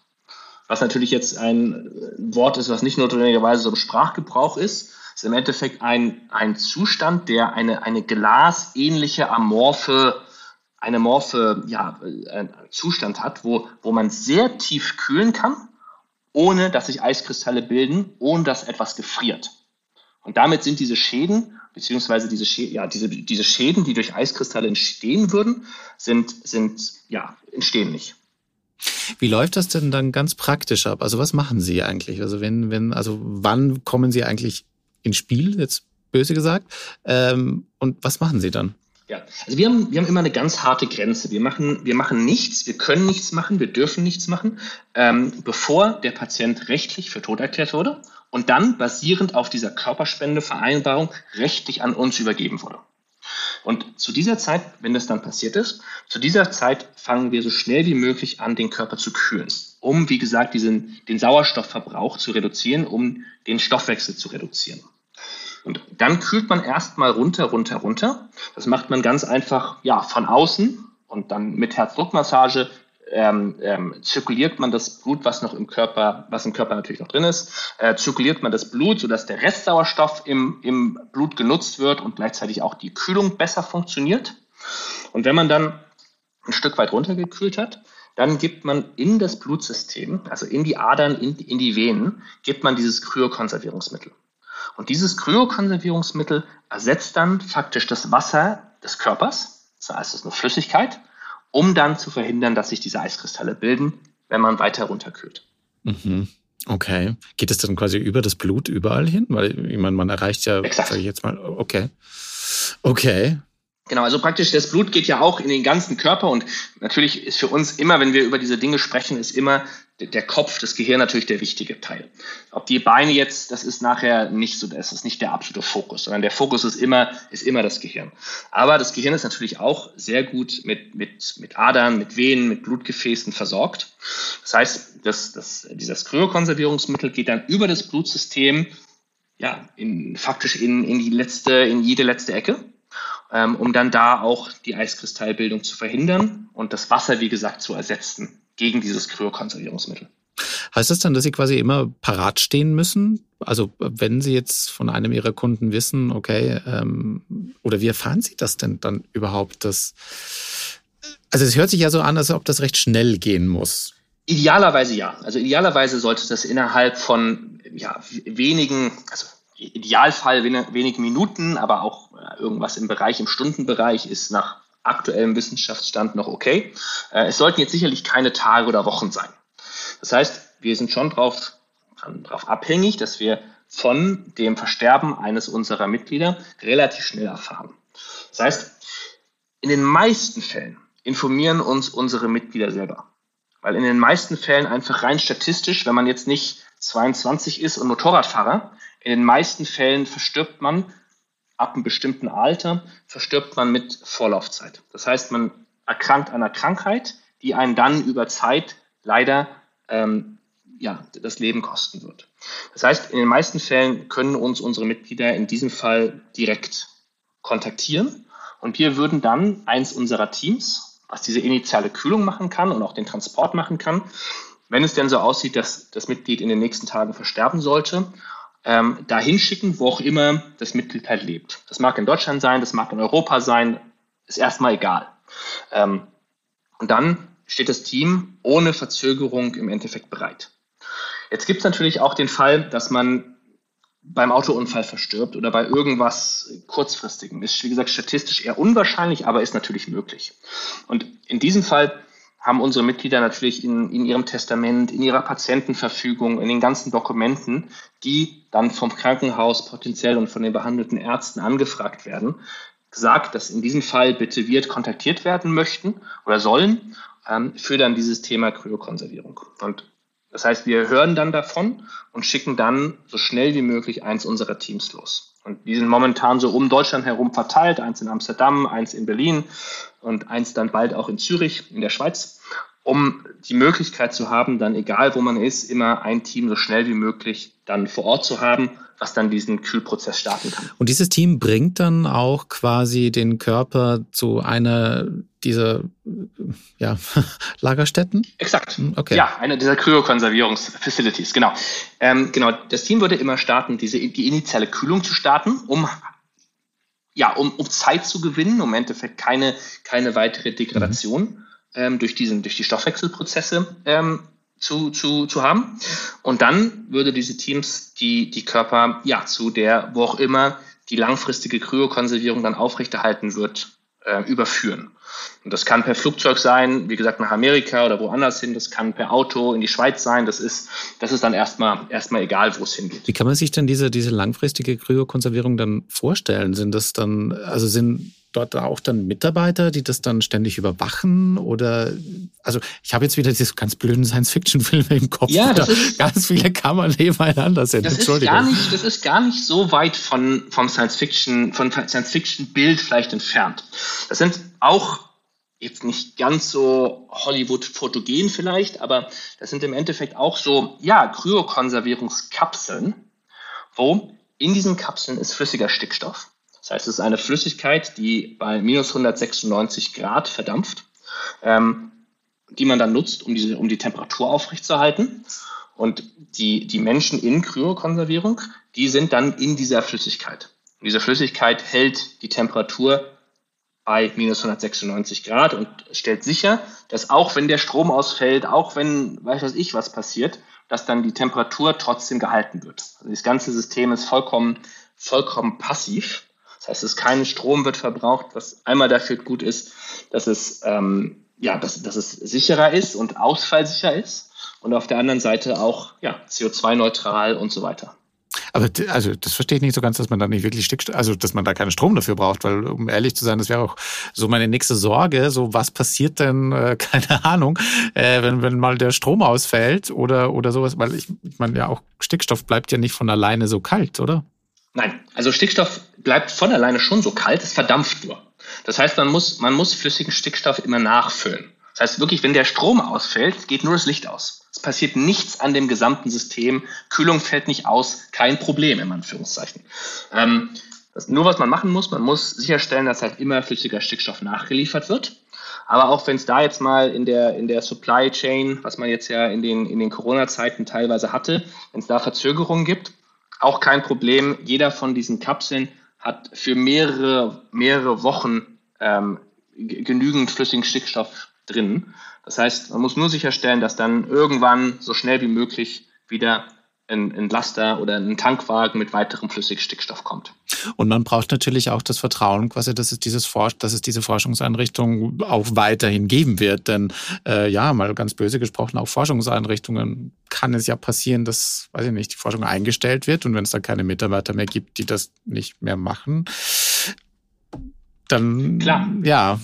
Was natürlich jetzt ein Wort ist, was nicht notwendigerweise so im Sprachgebrauch ist, ist im Endeffekt ein, ein Zustand, der eine, eine glasähnliche, amorphe, eine amorphe ja, äh, Zustand hat, wo, wo man sehr tief kühlen kann, ohne dass sich Eiskristalle bilden, ohne dass etwas gefriert. Und damit sind diese Schäden, beziehungsweise diese, Schäden, ja, diese, diese Schäden, die durch Eiskristalle entstehen würden, sind, sind, ja, entstehen nicht. Wie läuft das denn dann ganz praktisch ab? Also was machen Sie eigentlich? Also wenn, wenn, also wann kommen Sie eigentlich ins Spiel, jetzt böse gesagt? Ähm, und was machen Sie dann? Ja, also wir haben, wir haben immer eine ganz harte Grenze. Wir machen, wir machen nichts, wir können nichts machen, wir dürfen nichts machen, ähm, bevor der Patient rechtlich für tot erklärt wurde und dann basierend auf dieser Körperspendevereinbarung rechtlich an uns übergeben wurde. Und zu dieser Zeit, wenn das dann passiert ist, zu dieser Zeit fangen wir so schnell wie möglich an, den Körper zu kühlen, um, wie gesagt, diesen, den Sauerstoffverbrauch zu reduzieren, um den Stoffwechsel zu reduzieren. Und dann kühlt man erstmal runter, runter, runter. Das macht man ganz einfach, ja, von außen und dann mit Herzdruckmassage ähm, ähm, zirkuliert man das Blut, was noch im Körper, was im Körper natürlich noch drin ist, äh, zirkuliert man das Blut, sodass der Restsauerstoff im, im Blut genutzt wird und gleichzeitig auch die Kühlung besser funktioniert. Und wenn man dann ein Stück weit runtergekühlt hat, dann gibt man in das Blutsystem, also in die Adern, in, in die Venen, gibt man dieses Kryokonservierungsmittel. Und dieses Kryokonservierungsmittel ersetzt dann faktisch das Wasser des Körpers, das heißt, es ist eine Flüssigkeit, um dann zu verhindern, dass sich diese Eiskristalle bilden, wenn man weiter runterkühlt. Mhm. Okay. Geht es dann quasi über das Blut überall hin? Weil ich meine, man erreicht ja, sage ich jetzt mal, okay. Okay. Genau, also praktisch das Blut geht ja auch in den ganzen Körper und natürlich ist für uns immer, wenn wir über diese Dinge sprechen, ist immer der Kopf, das Gehirn natürlich der wichtige Teil. Ob die Beine jetzt, das ist nachher nicht so, das ist nicht der absolute Fokus, sondern der Fokus ist immer, ist immer das Gehirn. Aber das Gehirn ist natürlich auch sehr gut mit, mit, mit Adern, mit Venen, mit Blutgefäßen versorgt. Das heißt, das, das, dieses Kryokonservierungsmittel geht dann über das Blutsystem, ja, in, faktisch in, in die letzte, in jede letzte Ecke ähm, um dann da auch die Eiskristallbildung zu verhindern und das Wasser, wie gesagt, zu ersetzen gegen dieses Kryokonservierungsmittel. Heißt das dann, dass Sie quasi immer parat stehen müssen? Also wenn Sie jetzt von einem Ihrer Kunden wissen, okay, ähm, oder wie erfahren Sie das denn dann überhaupt? Dass, also es hört sich ja so an, als ob das recht schnell gehen muss. Idealerweise ja. Also idealerweise sollte das innerhalb von ja, wenigen, also Idealfall wenige Minuten, aber auch äh, irgendwas im Bereich, im Stundenbereich ist nach aktuellem Wissenschaftsstand noch okay. Äh, es sollten jetzt sicherlich keine Tage oder Wochen sein. Das heißt, wir sind schon darauf drauf abhängig, dass wir von dem Versterben eines unserer Mitglieder relativ schnell erfahren. Das heißt, in den meisten Fällen informieren uns unsere Mitglieder selber. Weil in den meisten Fällen einfach rein statistisch, wenn man jetzt nicht 22 ist und Motorradfahrer, in den meisten Fällen verstirbt man ab einem bestimmten Alter, verstirbt man mit Vorlaufzeit. Das heißt, man erkrankt an einer Krankheit, die einen dann über Zeit leider ähm, ja, das Leben kosten wird. Das heißt, in den meisten Fällen können uns unsere Mitglieder in diesem Fall direkt kontaktieren und wir würden dann eins unserer Teams, was diese initiale Kühlung machen kann und auch den Transport machen kann, wenn es denn so aussieht, dass das Mitglied in den nächsten Tagen versterben sollte, ähm, dahin schicken, wo auch immer das Mitglied halt lebt. Das mag in Deutschland sein, das mag in Europa sein, ist erstmal egal. Ähm, und dann steht das Team ohne Verzögerung im Endeffekt bereit. Jetzt gibt es natürlich auch den Fall, dass man beim Autounfall verstirbt oder bei irgendwas kurzfristigem. Ist, wie gesagt, statistisch eher unwahrscheinlich, aber ist natürlich möglich. Und in diesem Fall haben unsere Mitglieder natürlich in, in ihrem Testament, in ihrer Patientenverfügung, in den ganzen Dokumenten, die dann vom Krankenhaus potenziell und von den behandelten Ärzten angefragt werden, gesagt, dass in diesem Fall bitte wir kontaktiert werden möchten oder sollen ähm, für dann dieses Thema Kryokonservierung. Und das heißt, wir hören dann davon und schicken dann so schnell wie möglich eins unserer Teams los. Und die sind momentan so um Deutschland herum verteilt, eins in Amsterdam, eins in Berlin und eins dann bald auch in Zürich in der Schweiz, um die Möglichkeit zu haben, dann egal wo man ist, immer ein Team so schnell wie möglich dann vor Ort zu haben was dann diesen Kühlprozess starten kann. Und dieses Team bringt dann auch quasi den Körper zu einer dieser ja, Lagerstätten? Exakt. Okay. Ja, eine dieser Kryokonservierungsfacilities, genau. Ähm, genau, das Team würde immer starten, diese, die initiale Kühlung zu starten, um ja, um, um Zeit zu gewinnen, um im Endeffekt keine, keine weitere Degradation mhm. ähm, durch, diesen, durch die Stoffwechselprozesse ähm, zu, zu, zu haben. Und dann würde diese Teams die, die Körper ja zu der, wo auch immer die langfristige Kryokonservierung dann aufrechterhalten wird, äh, überführen. Und das kann per Flugzeug sein, wie gesagt, nach Amerika oder woanders hin. Das kann per Auto in die Schweiz sein. Das ist, das ist dann erstmal, erstmal egal, wo es hingeht. Wie kann man sich denn diese, diese langfristige Kryokonservierung dann vorstellen? Sind das dann, also sind dort auch dann Mitarbeiter, die das dann ständig überwachen? Oder also ich habe jetzt wieder diese ganz blöden Science-Fiction-Filme im Kopf. Ja, das ist, ganz viele Kammern nebeneinander sind. Das ist gar nicht, das ist gar nicht so weit von vom Science-Fiction, von Science-Fiction-Bild vielleicht entfernt. Das sind auch jetzt nicht ganz so Hollywood-fotogen vielleicht, aber das sind im Endeffekt auch so, ja, Kryokonservierungskapseln, wo in diesen Kapseln ist flüssiger Stickstoff. Das heißt, es ist eine Flüssigkeit, die bei minus 196 Grad verdampft, ähm, die man dann nutzt, um, diese, um die Temperatur aufrechtzuerhalten. Und die, die Menschen in Kryokonservierung, die sind dann in dieser Flüssigkeit. Und diese Flüssigkeit hält die Temperatur bei minus 196 Grad und stellt sicher, dass auch wenn der Strom ausfällt, auch wenn weiß was ich was passiert, dass dann die Temperatur trotzdem gehalten wird. Also das ganze System ist vollkommen, vollkommen passiv. Das heißt, es kein Strom wird verbraucht, was einmal dafür gut ist, dass es, ähm, ja, dass, dass es sicherer ist und ausfallsicher ist und auf der anderen Seite auch ja, CO2-neutral und so weiter. Aber also das verstehe ich nicht so ganz, dass man da nicht wirklich Stickstoff, also dass man da keinen Strom dafür braucht, weil um ehrlich zu sein, das wäre auch so meine nächste Sorge. So was passiert denn, äh, keine Ahnung, äh, wenn wenn mal der Strom ausfällt oder oder sowas, weil ich, ich meine ja auch Stickstoff bleibt ja nicht von alleine so kalt, oder? Nein, also Stickstoff bleibt von alleine schon so kalt, es verdampft nur. Das heißt, man muss, man muss flüssigen Stickstoff immer nachfüllen. Das heißt wirklich, wenn der Strom ausfällt, geht nur das Licht aus. Es passiert nichts an dem gesamten System. Kühlung fällt nicht aus, kein Problem im Anführungszeichen. Ähm, nur was man machen muss, man muss sicherstellen, dass halt immer flüssiger Stickstoff nachgeliefert wird. Aber auch wenn es da jetzt mal in der, in der Supply Chain, was man jetzt ja in den, in den Corona-Zeiten teilweise hatte, wenn es da Verzögerungen gibt, auch kein Problem. Jeder von diesen Kapseln hat für mehrere, mehrere Wochen ähm, genügend flüssigen Stickstoff drin. Das heißt, man muss nur sicherstellen, dass dann irgendwann so schnell wie möglich wieder ein, ein Laster oder ein Tankwagen mit weiterem Flüssigstickstoff kommt. Und man braucht natürlich auch das Vertrauen, quasi, dass es dieses Forsch dass es diese Forschungseinrichtung auch weiterhin geben wird. Denn äh, ja, mal ganz böse gesprochen, auch Forschungseinrichtungen kann es ja passieren, dass, weiß ich nicht, die Forschung eingestellt wird und wenn es dann keine Mitarbeiter mehr gibt, die das nicht mehr machen, dann Klar. ja.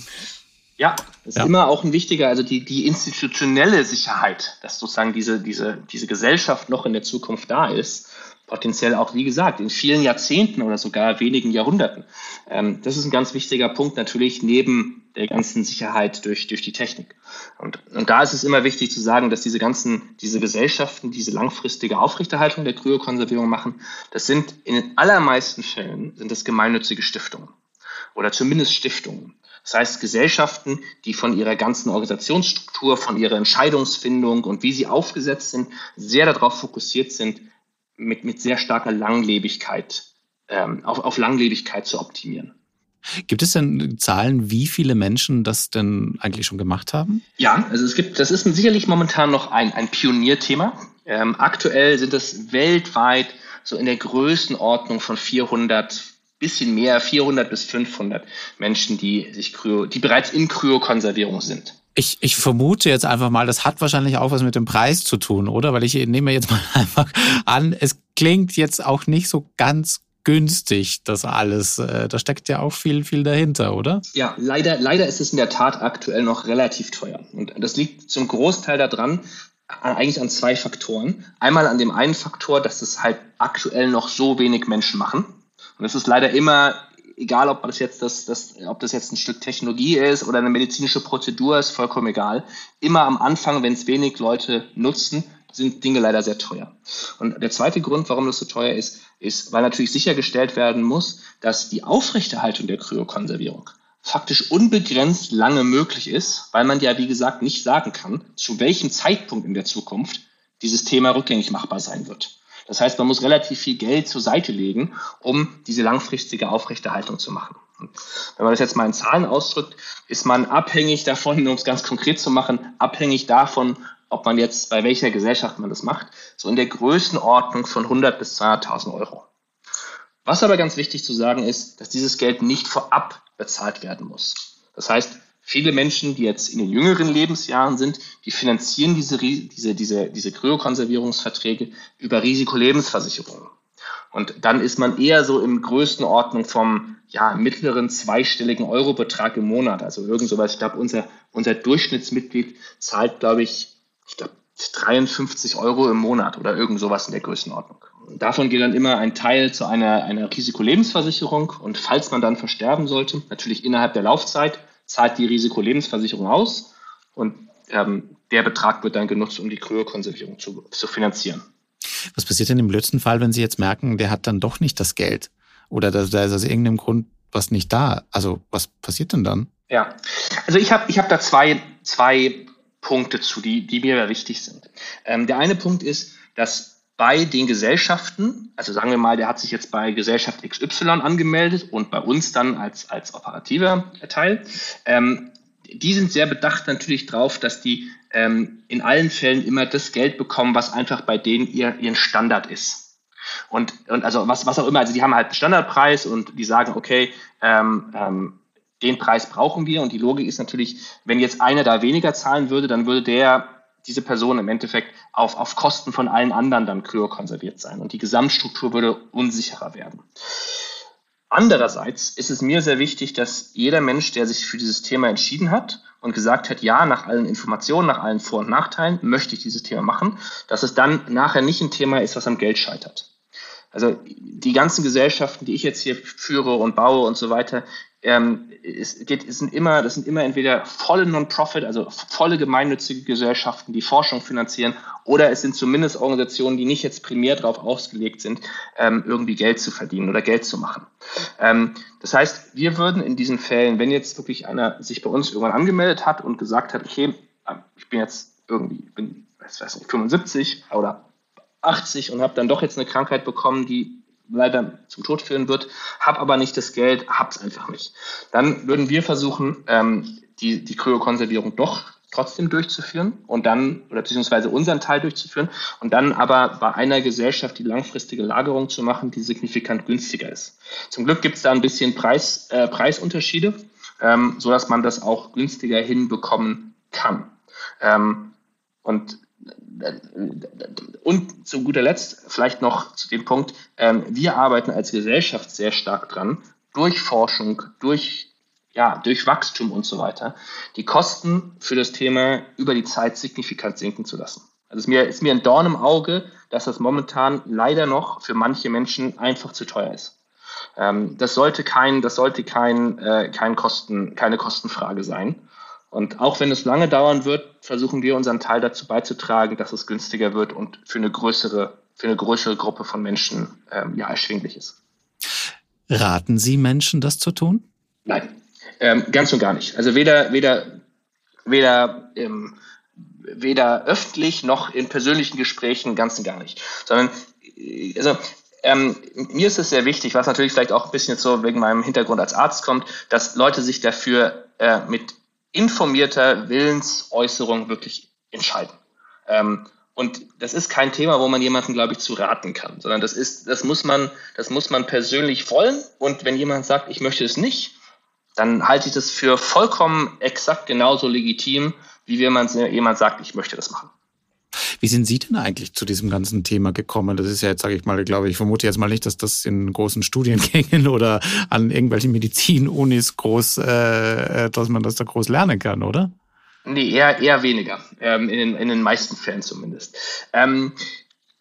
Ja, das ja. ist immer auch ein wichtiger, also die, die institutionelle Sicherheit, dass sozusagen diese, diese, diese Gesellschaft noch in der Zukunft da ist, potenziell auch, wie gesagt, in vielen Jahrzehnten oder sogar wenigen Jahrhunderten. Ähm, das ist ein ganz wichtiger Punkt natürlich neben der ganzen Sicherheit durch, durch die Technik. Und, und da ist es immer wichtig zu sagen, dass diese ganzen, diese Gesellschaften, diese langfristige Aufrechterhaltung der Kryokonservierung machen, das sind in den allermeisten Fällen sind das gemeinnützige Stiftungen oder zumindest Stiftungen. Das heißt, Gesellschaften, die von ihrer ganzen Organisationsstruktur, von ihrer Entscheidungsfindung und wie sie aufgesetzt sind, sehr darauf fokussiert sind, mit, mit sehr starker Langlebigkeit, ähm, auf, auf Langlebigkeit zu optimieren. Gibt es denn Zahlen, wie viele Menschen das denn eigentlich schon gemacht haben? Ja, also es gibt, das ist sicherlich momentan noch ein, ein Pionierthema. Ähm, aktuell sind es weltweit so in der Größenordnung von 400 bisschen mehr, 400 bis 500 Menschen, die sich Kryo, die bereits in Kryokonservierung sind. Ich, ich vermute jetzt einfach mal, das hat wahrscheinlich auch was mit dem Preis zu tun, oder? Weil ich nehme jetzt mal einfach an, es klingt jetzt auch nicht so ganz günstig, das alles. Äh, da steckt ja auch viel, viel dahinter, oder? Ja, leider, leider ist es in der Tat aktuell noch relativ teuer. Und das liegt zum Großteil daran, eigentlich an zwei Faktoren. Einmal an dem einen Faktor, dass es halt aktuell noch so wenig Menschen machen. Und es ist leider immer, egal ob das jetzt das, das, ob das jetzt ein Stück Technologie ist oder eine medizinische Prozedur, ist vollkommen egal. Immer am Anfang, wenn es wenig Leute nutzen, sind Dinge leider sehr teuer. Und der zweite Grund, warum das so teuer ist, ist, weil natürlich sichergestellt werden muss, dass die Aufrechterhaltung der Kryokonservierung faktisch unbegrenzt lange möglich ist, weil man ja, wie gesagt, nicht sagen kann, zu welchem Zeitpunkt in der Zukunft dieses Thema rückgängig machbar sein wird. Das heißt, man muss relativ viel Geld zur Seite legen, um diese langfristige Aufrechterhaltung zu machen. Wenn man das jetzt mal in Zahlen ausdrückt, ist man abhängig davon, um es ganz konkret zu machen, abhängig davon, ob man jetzt bei welcher Gesellschaft man das macht, so in der Größenordnung von 100 bis 200.000 Euro. Was aber ganz wichtig zu sagen ist, dass dieses Geld nicht vorab bezahlt werden muss. Das heißt, Viele Menschen, die jetzt in den jüngeren Lebensjahren sind, die finanzieren diese, diese, diese, diese Kryokonservierungsverträge über Risikolebensversicherungen. Und dann ist man eher so in Größenordnung vom ja, mittleren zweistelligen Eurobetrag im Monat. Also irgend sowas. Ich glaube, unser, unser Durchschnittsmitglied zahlt, glaube ich, ich glaube, 53 Euro im Monat oder irgend sowas in der Größenordnung. Davon geht dann immer ein Teil zu einer, einer Risikolebensversicherung. Und falls man dann versterben sollte, natürlich innerhalb der Laufzeit, zahlt die Risikolebensversicherung aus und ähm, der Betrag wird dann genutzt, um die Kryokonservierung zu, zu finanzieren. Was passiert denn im blödsten Fall, wenn Sie jetzt merken, der hat dann doch nicht das Geld? Oder da, da ist aus irgendeinem Grund was nicht da? Also was passiert denn dann? Ja, also ich habe ich hab da zwei, zwei Punkte zu, die, die mir wichtig sind. Ähm, der eine Punkt ist, dass bei den Gesellschaften, also sagen wir mal, der hat sich jetzt bei Gesellschaft XY angemeldet und bei uns dann als, als operativer Teil, ähm, die sind sehr bedacht natürlich drauf, dass die ähm, in allen Fällen immer das Geld bekommen, was einfach bei denen ihr, ihren Standard ist. Und, und also was, was auch immer, also die haben halt einen Standardpreis und die sagen, okay, ähm, ähm, den Preis brauchen wir. Und die Logik ist natürlich, wenn jetzt einer da weniger zahlen würde, dann würde der diese Person im Endeffekt auf, auf Kosten von allen anderen dann kryokonserviert sein und die Gesamtstruktur würde unsicherer werden. Andererseits ist es mir sehr wichtig, dass jeder Mensch, der sich für dieses Thema entschieden hat und gesagt hat, ja, nach allen Informationen, nach allen Vor- und Nachteilen möchte ich dieses Thema machen, dass es dann nachher nicht ein Thema ist, was am Geld scheitert. Also die ganzen Gesellschaften, die ich jetzt hier führe und baue und so weiter, ähm, es geht, es sind immer, das sind immer entweder volle Non-Profit, also volle gemeinnützige Gesellschaften, die Forschung finanzieren, oder es sind zumindest Organisationen, die nicht jetzt primär darauf ausgelegt sind, ähm, irgendwie Geld zu verdienen oder Geld zu machen. Ähm, das heißt, wir würden in diesen Fällen, wenn jetzt wirklich einer sich bei uns irgendwann angemeldet hat und gesagt hat, okay, ähm, ich bin jetzt irgendwie, bin, ich weiß nicht, 75 oder 80 und habe dann doch jetzt eine Krankheit bekommen, die leider zum Tod führen wird, habe aber nicht das Geld, habe es einfach nicht. Dann würden wir versuchen, ähm, die, die Kryokonservierung doch trotzdem durchzuführen und dann, oder beziehungsweise unseren Teil durchzuführen und dann aber bei einer Gesellschaft die langfristige Lagerung zu machen, die signifikant günstiger ist. Zum Glück gibt es da ein bisschen Preis, äh, Preisunterschiede, ähm, sodass man das auch günstiger hinbekommen kann. Ähm, und und zu guter Letzt vielleicht noch zu dem Punkt, ähm, wir arbeiten als Gesellschaft sehr stark dran, durch Forschung, durch ja, durch Wachstum und so weiter, die Kosten für das Thema über die Zeit signifikant sinken zu lassen. Also es ist mir, ist mir ein Dorn im Auge, dass das momentan leider noch für manche Menschen einfach zu teuer ist. Ähm, das sollte kein, das sollte kein, äh, kein Kosten, keine Kostenfrage sein. Und auch wenn es lange dauern wird, versuchen wir unseren Teil dazu beizutragen, dass es günstiger wird und für eine größere, für eine größere Gruppe von Menschen ähm, ja erschwinglich ist. Raten Sie Menschen, das zu tun? Nein. Ähm, ganz und gar nicht. Also weder, weder, weder, ähm, weder öffentlich noch in persönlichen Gesprächen, ganz und gar nicht. Sondern, äh, also, ähm, mir ist es sehr wichtig, was natürlich vielleicht auch ein bisschen jetzt so wegen meinem Hintergrund als Arzt kommt, dass Leute sich dafür äh, mit informierter Willensäußerung wirklich entscheiden. Ähm, und das ist kein Thema, wo man jemanden, glaube ich, zu raten kann, sondern das ist, das muss man, das muss man persönlich wollen. Und wenn jemand sagt, ich möchte es nicht, dann halte ich das für vollkommen exakt genauso legitim, wie wenn man jemand sagt, ich möchte das machen. Wie sind Sie denn eigentlich zu diesem ganzen Thema gekommen? Das ist ja jetzt, sage ich mal, glaube, ich vermute jetzt mal nicht, dass das in großen Studiengängen oder an irgendwelchen Medizinunis groß, äh, dass man das da groß lernen kann, oder? Nee, eher, eher weniger, ähm, in, den, in den meisten Fällen zumindest. Ähm,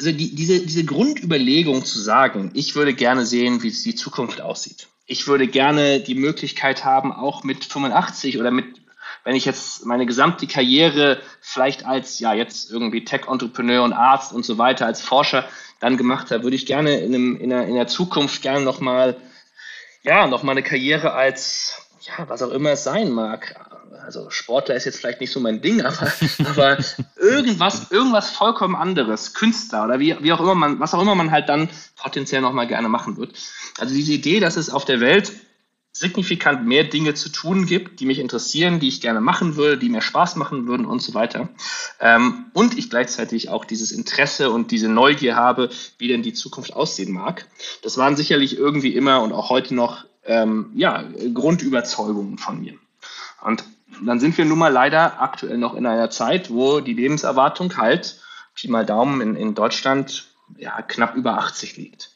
also die, diese, diese Grundüberlegung zu sagen, ich würde gerne sehen, wie die Zukunft aussieht ich würde gerne die Möglichkeit haben, auch mit 85 oder mit, wenn ich jetzt meine gesamte Karriere vielleicht als, ja, jetzt irgendwie Tech-Entrepreneur und Arzt und so weiter, als Forscher dann gemacht habe, würde ich gerne in, einem, in, der, in der Zukunft gerne nochmal, ja, nochmal eine Karriere als, ja, was auch immer es sein mag, also Sportler ist jetzt vielleicht nicht so mein Ding, aber, aber irgendwas, irgendwas vollkommen anderes, Künstler oder wie, wie auch immer man, was auch immer man halt dann potenziell nochmal gerne machen wird. Also diese Idee, dass es auf der Welt signifikant mehr Dinge zu tun gibt, die mich interessieren, die ich gerne machen würde, die mir Spaß machen würden und so weiter. Ähm, und ich gleichzeitig auch dieses Interesse und diese Neugier habe, wie denn die Zukunft aussehen mag. Das waren sicherlich irgendwie immer und auch heute noch ähm, ja, Grundüberzeugungen von mir. Und dann sind wir nun mal leider aktuell noch in einer Zeit, wo die Lebenserwartung halt, Pi mal Daumen, in, in Deutschland ja, knapp über 80 liegt.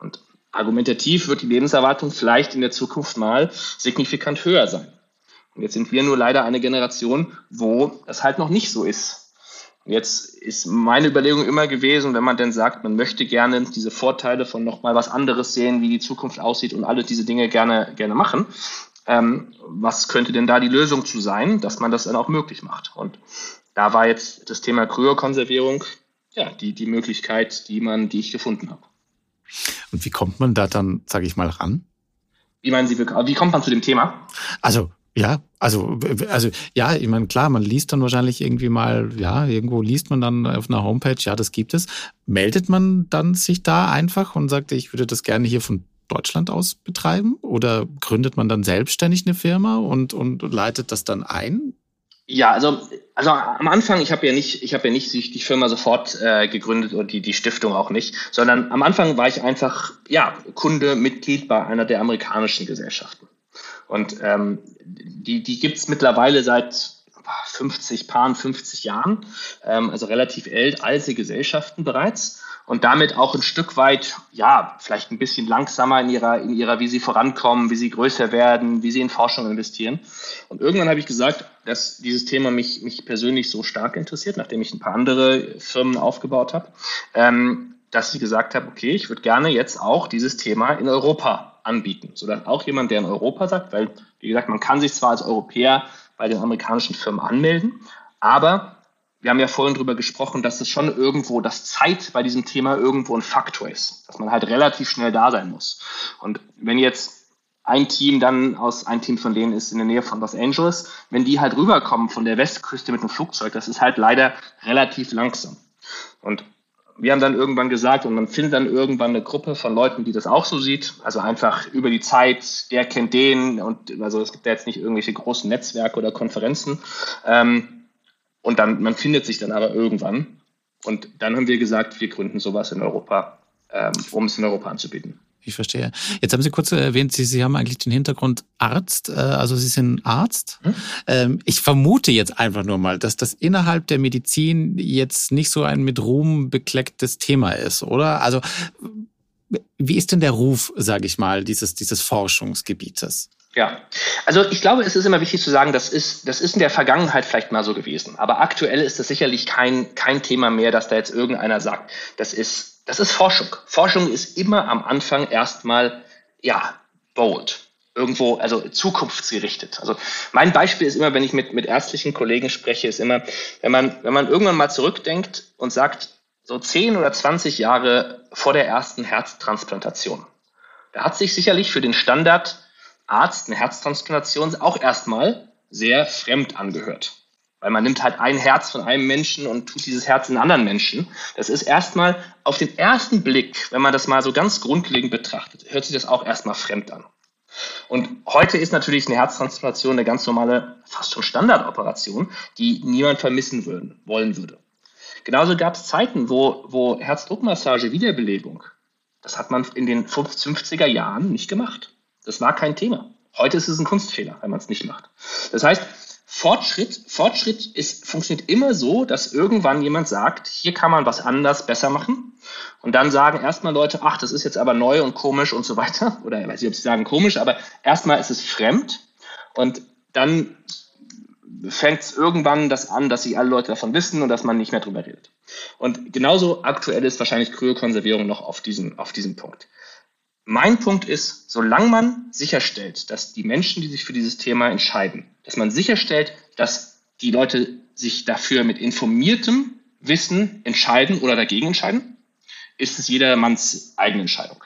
Und argumentativ wird die Lebenserwartung vielleicht in der Zukunft mal signifikant höher sein. Und jetzt sind wir nur leider eine Generation, wo das halt noch nicht so ist. Und jetzt ist meine Überlegung immer gewesen, wenn man denn sagt, man möchte gerne diese Vorteile von nochmal was anderes sehen, wie die Zukunft aussieht und alle diese Dinge gerne, gerne machen, ähm, was könnte denn da die Lösung zu sein, dass man das dann auch möglich macht. Und da war jetzt das Thema Kryokonservierung, ja, die, die Möglichkeit, die man, die ich gefunden habe. Und wie kommt man da dann, sage ich mal, ran? Wie meinen Sie, wie kommt man zu dem Thema? Also, ja, also, also ja, ich meine, klar, man liest dann wahrscheinlich irgendwie mal, ja, irgendwo liest man dann auf einer Homepage, ja, das gibt es. Meldet man dann sich da einfach und sagt, ich würde das gerne hier von Deutschland aus betreiben? Oder gründet man dann selbstständig eine Firma und, und leitet das dann ein? Ja, also, also am Anfang, ich habe ja nicht, ich habe ja nicht die Firma sofort äh, gegründet und die, die Stiftung auch nicht, sondern am Anfang war ich einfach ja, Kunde, Mitglied bei einer der amerikanischen Gesellschaften. Und ähm, die, die gibt es mittlerweile seit 50, Paaren 50 Jahren, ähm, also relativ alt, alte Gesellschaften bereits und damit auch ein Stück weit, ja, vielleicht ein bisschen langsamer in ihrer, in ihrer, wie sie vorankommen, wie sie größer werden, wie sie in Forschung investieren. Und irgendwann habe ich gesagt, dass dieses Thema mich, mich persönlich so stark interessiert, nachdem ich ein paar andere Firmen aufgebaut habe, ähm, dass ich gesagt habe, okay, ich würde gerne jetzt auch dieses Thema in Europa anbieten, sodass auch jemand, der in Europa sagt, weil, wie gesagt, man kann sich zwar als Europäer bei den amerikanischen Firmen anmelden, aber wir haben ja vorhin darüber gesprochen, dass es schon irgendwo, dass Zeit bei diesem Thema irgendwo ein Faktor ist, dass man halt relativ schnell da sein muss. Und wenn jetzt ein Team dann aus, ein Team von denen ist in der Nähe von Los Angeles, wenn die halt rüberkommen von der Westküste mit dem Flugzeug, das ist halt leider relativ langsam. Und wir haben dann irgendwann gesagt, und man findet dann irgendwann eine Gruppe von Leuten, die das auch so sieht. Also einfach über die Zeit, der kennt den und also es gibt ja jetzt nicht irgendwelche großen Netzwerke oder Konferenzen. Ähm, Und dann, man findet sich dann aber irgendwann. Und dann haben wir gesagt, wir gründen sowas in Europa, ähm, um es in Europa anzubieten. Ich verstehe. Jetzt haben Sie kurz erwähnt, Sie, Sie haben eigentlich den Hintergrund Arzt, äh, also Sie sind Arzt. Hm? Ähm, ich vermute jetzt einfach nur mal, dass das innerhalb der Medizin jetzt nicht so ein mit Ruhm beklecktes Thema ist, oder? Also wie ist denn der Ruf, sage ich mal, dieses, dieses Forschungsgebietes? Ja, also ich glaube, es ist immer wichtig zu sagen, das ist, das ist in der Vergangenheit vielleicht mal so gewesen. Aber aktuell ist das sicherlich kein, kein Thema mehr, dass da jetzt irgendeiner sagt, das ist, das ist Forschung. Forschung ist immer am Anfang erstmal, ja, bold. Irgendwo, also zukunftsgerichtet. Also mein Beispiel ist immer, wenn ich mit, mit ärztlichen Kollegen spreche, ist immer, wenn man, wenn man irgendwann mal zurückdenkt und sagt, so 10 oder 20 Jahre vor der ersten Herztransplantation. Da hat sich sicherlich für den Standard Arzt eine Herztransplantation auch erstmal sehr fremd angehört. Weil man nimmt halt ein Herz von einem Menschen und tut dieses Herz in einen anderen Menschen. Das ist erstmal auf den ersten Blick, wenn man das mal so ganz grundlegend betrachtet, hört sich das auch erstmal fremd an. Und heute ist natürlich eine Herztransplantation eine ganz normale, fast schon Standardoperation, die niemand vermissen würden, wollen würde. Genauso gab es Zeiten, wo, wo Herzdruckmassage, Wiederbelebung, das hat man in den 50er Jahren nicht gemacht. Das war kein Thema. Heute ist es ein Kunstfehler, wenn man es nicht macht. Das heißt, Fortschritt, Fortschritt ist, funktioniert immer so, dass irgendwann jemand sagt, hier kann man was anders besser machen. Und dann sagen erstmal Leute, ach, das ist jetzt aber neu und komisch und so weiter. Oder ich weiß nicht, ob sie sagen komisch, aber erstmal ist es fremd. Und dann fängt es irgendwann das an, dass sich alle Leute davon wissen und dass man nicht mehr drüber redet. Und genauso aktuell ist wahrscheinlich Kryokonservierung noch auf diesem, auf diesem Punkt. Mein Punkt ist, solange man sicherstellt, dass die Menschen, die sich für dieses Thema entscheiden, dass man sicherstellt, dass die Leute sich dafür mit informiertem Wissen entscheiden oder dagegen entscheiden, ist es jedermanns eigene Entscheidung.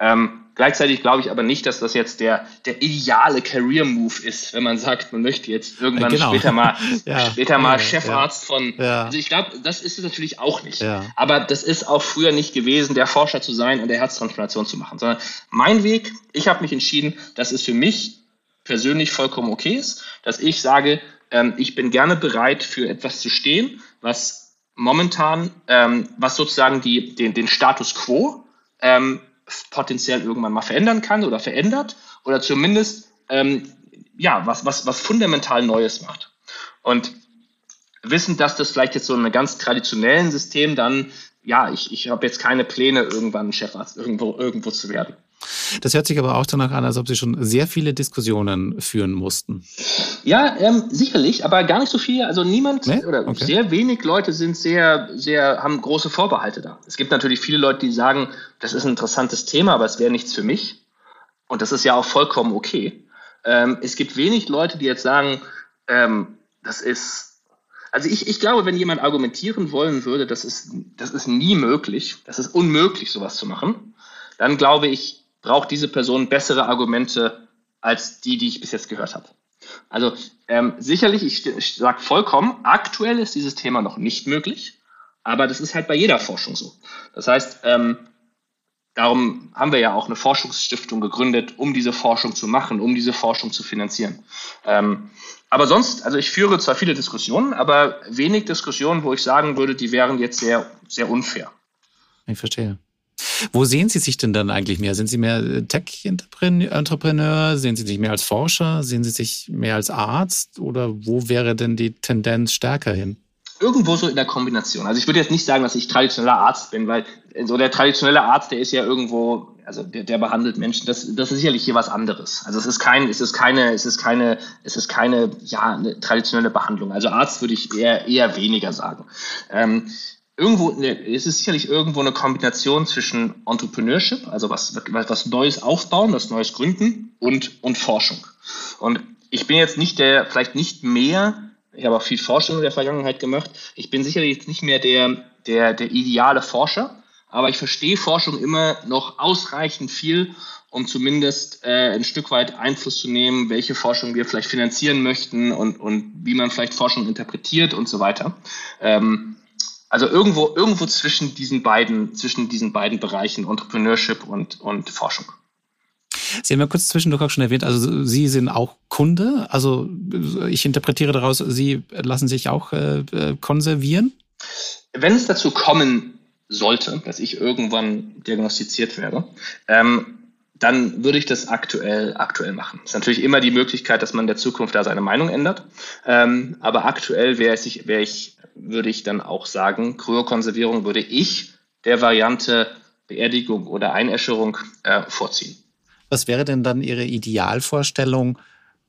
Ähm, gleichzeitig glaube ich aber nicht, dass das jetzt der, der ideale Career-Move ist, wenn man sagt, man möchte jetzt irgendwann genau. später mal, ja. später mal ja, Chefarzt ja. von. Also ich glaube, das ist es natürlich auch nicht. Aber das ist auch früher nicht gewesen, der Forscher zu sein und der Herztransplantation zu machen, sondern mein Weg, ich habe mich entschieden, dass es für mich persönlich vollkommen okay ist, dass ich sage, ähm, ich bin gerne bereit, für etwas zu stehen, was momentan, ähm, was sozusagen die, den, den Status quo ähm, potenziell irgendwann mal verändern kann oder verändert oder zumindest ähm, ja, was, was, was fundamental Neues macht. Und wissen, dass das vielleicht jetzt so in einem ganz traditionellen System dann, ja, ich, ich habe jetzt keine Pläne, irgendwann Chefarzt irgendwo, irgendwo zu werden. Das hört sich aber auch danach an, als ob Sie schon sehr viele Diskussionen führen mussten. Ja, ähm, sicherlich, aber gar nicht so viel. Also niemand nee? oder okay. sehr wenig Leute sind sehr, sehr, haben große Vorbehalte da. Es gibt natürlich viele Leute, die sagen, das ist ein interessantes Thema, aber es wäre nichts für mich. Und das ist ja auch vollkommen okay. Ähm, es gibt wenig Leute, die jetzt sagen, ähm, das ist also ich, ich glaube, wenn jemand argumentieren wollen würde, das ist, das ist nie möglich, das ist unmöglich, sowas zu machen, dann glaube ich, braucht diese Person bessere Argumente als die, die ich bis jetzt gehört habe. Also ähm, sicherlich, ich, ich sage vollkommen, aktuell ist dieses Thema noch nicht möglich, aber das ist halt bei jeder Forschung so. Das heißt, ähm, darum haben wir ja auch eine Forschungsstiftung gegründet, um diese Forschung zu machen, um diese Forschung zu finanzieren. Ähm, aber sonst, also ich führe zwar viele Diskussionen, aber wenig Diskussionen, wo ich sagen würde, die wären jetzt sehr, sehr unfair. Ich verstehe. Wo sehen Sie sich denn dann eigentlich mehr? Sind Sie mehr äh, Tech-Entrepreneur? Sehen Sie sich mehr als Forscher? Sehen Sie sich mehr als Arzt? Oder wo wäre denn die Tendenz stärker hin? Irgendwo so in der Kombination. Also ich würde jetzt nicht sagen, dass ich traditioneller Arzt bin, weil so der traditionelle Arzt, der ist ja irgendwo, also der, der behandelt Menschen. Das, das ist sicherlich hier was anderes. Also es ist kein, es ist keine, es ist keine, es ist keine, ja, traditionelle Behandlung. Also Arzt würde ich eher, eher weniger sagen. Ähm, irgendwo, es ist sicherlich irgendwo eine Kombination zwischen Entrepreneurship, also was, was Neues aufbauen, was Neues gründen und, und Forschung. Und ich bin jetzt nicht der, vielleicht nicht mehr, ich habe auch viel Forschung in der Vergangenheit gemacht, ich bin sicherlich jetzt nicht mehr der, der, der ideale Forscher, aber ich verstehe Forschung immer noch ausreichend viel, um zumindest äh, ein Stück weit Einfluss zu nehmen, welche Forschung wir vielleicht finanzieren möchten und, und wie man vielleicht Forschung interpretiert und so weiter. Ähm, also irgendwo, irgendwo zwischen diesen beiden, zwischen diesen beiden Bereichen, Entrepreneurship und, und Forschung. Sie haben ja kurz zwischendurch auch schon erwähnt, also Sie sind auch Kunde. Also ich interpretiere daraus, Sie lassen sich auch äh, äh, konservieren. Wenn es dazu kommen sollte, dass ich irgendwann diagnostiziert werde, ähm, dann würde ich das aktuell, aktuell machen. Es ist natürlich immer die Möglichkeit, dass man in der Zukunft da seine Meinung ändert. Ähm, aber aktuell wäre ich, wäre ich, würde ich dann auch sagen, Kryokonservierung würde ich der Variante Beerdigung oder Einäscherung äh, vorziehen. Was wäre denn dann Ihre Idealvorstellung,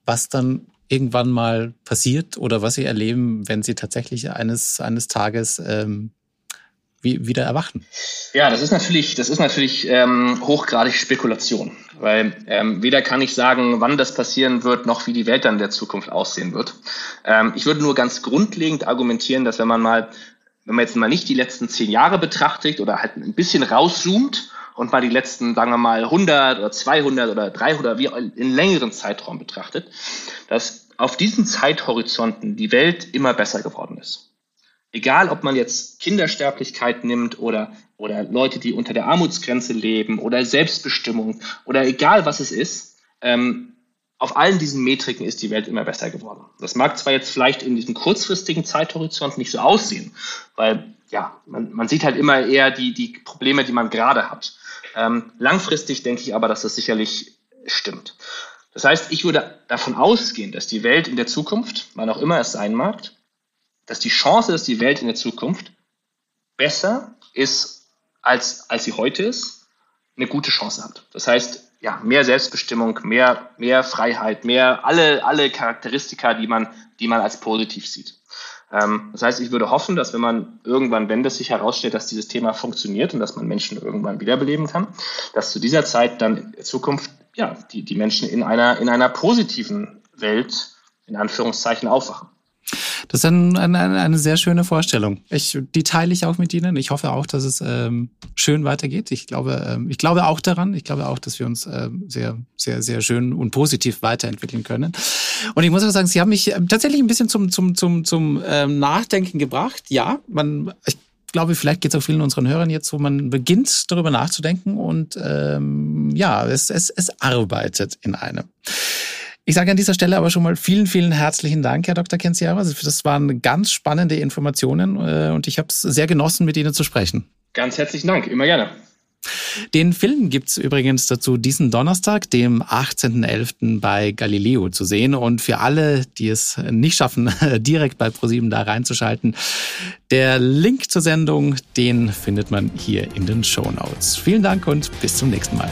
was dann irgendwann mal passiert oder was Sie erleben, wenn Sie tatsächlich eines, eines Tages ähm, wieder erwachen? Ja, das ist natürlich, das ist natürlich ähm, hochgradig Spekulation, weil ähm, weder kann ich sagen, wann das passieren wird, noch wie die Welt dann in der Zukunft aussehen wird. Ähm, ich würde nur ganz grundlegend argumentieren, dass wenn man mal, wenn man jetzt mal nicht die letzten zehn Jahre betrachtet oder halt ein bisschen rauszoomt und mal die letzten, sagen wir mal, 100 oder 200 oder 300, wie in längeren Zeitraum betrachtet, dass auf diesen Zeithorizonten die Welt immer besser geworden ist. Egal, ob man jetzt Kindersterblichkeit nimmt oder, oder Leute, die unter der Armutsgrenze leben oder Selbstbestimmung oder egal, was es ist, ähm, auf allen diesen Metriken ist die Welt immer besser geworden. Das mag zwar jetzt vielleicht in diesem kurzfristigen Zeithorizont nicht so aussehen, weil ja, man, man sieht halt immer eher die, die Probleme, die man gerade hat. Ähm, langfristig denke ich aber, dass das sicherlich stimmt. Das heißt, ich würde davon ausgehen, dass die Welt in der Zukunft, wann auch immer es sein mag, dass die Chance, dass die Welt in der Zukunft besser ist, als, als sie heute ist, eine gute Chance hat. Das heißt, ja, mehr Selbstbestimmung, mehr, mehr Freiheit, mehr alle, alle Charakteristika, die man, die man als positiv sieht. Ähm, das heißt, ich würde hoffen, dass wenn man irgendwann, wenn das sich herausstellt, dass dieses Thema funktioniert und dass man Menschen irgendwann wiederbeleben kann, dass zu dieser Zeit dann in Zukunft ja, die, die Menschen in einer, in einer positiven Welt in Anführungszeichen aufwachen. Das ist ein, ein, eine sehr schöne Vorstellung. Ich, die teile ich auch mit Ihnen. Ich hoffe auch, dass es ähm, schön weitergeht. Ich glaube, ähm, ich glaube auch daran. Ich glaube auch, dass wir uns ähm, sehr, sehr, sehr schön und positiv weiterentwickeln können. Und ich muss auch sagen, Sie haben mich ähm, tatsächlich ein bisschen zum, zum, zum, zum ähm, Nachdenken gebracht. Ja, man, ich glaube, vielleicht geht es auch vielen unseren Hörern jetzt, wo man beginnt, darüber nachzudenken und ähm, ja, es, es, es arbeitet in einem. Ich sage an dieser Stelle aber schon mal vielen, vielen herzlichen Dank, Herr Dr. Kenziara. Also das waren ganz spannende Informationen äh, und ich habe es sehr genossen, mit Ihnen zu sprechen. Ganz herzlichen Dank, immer gerne. Den Film gibt's übrigens dazu diesen Donnerstag, dem 18.11. bei Galileo zu sehen. Und für alle, die es nicht schaffen, direkt bei ProSieben da reinzuschalten, der Link zur Sendung, den findet man hier in den Show Notes. Vielen Dank und bis zum nächsten Mal.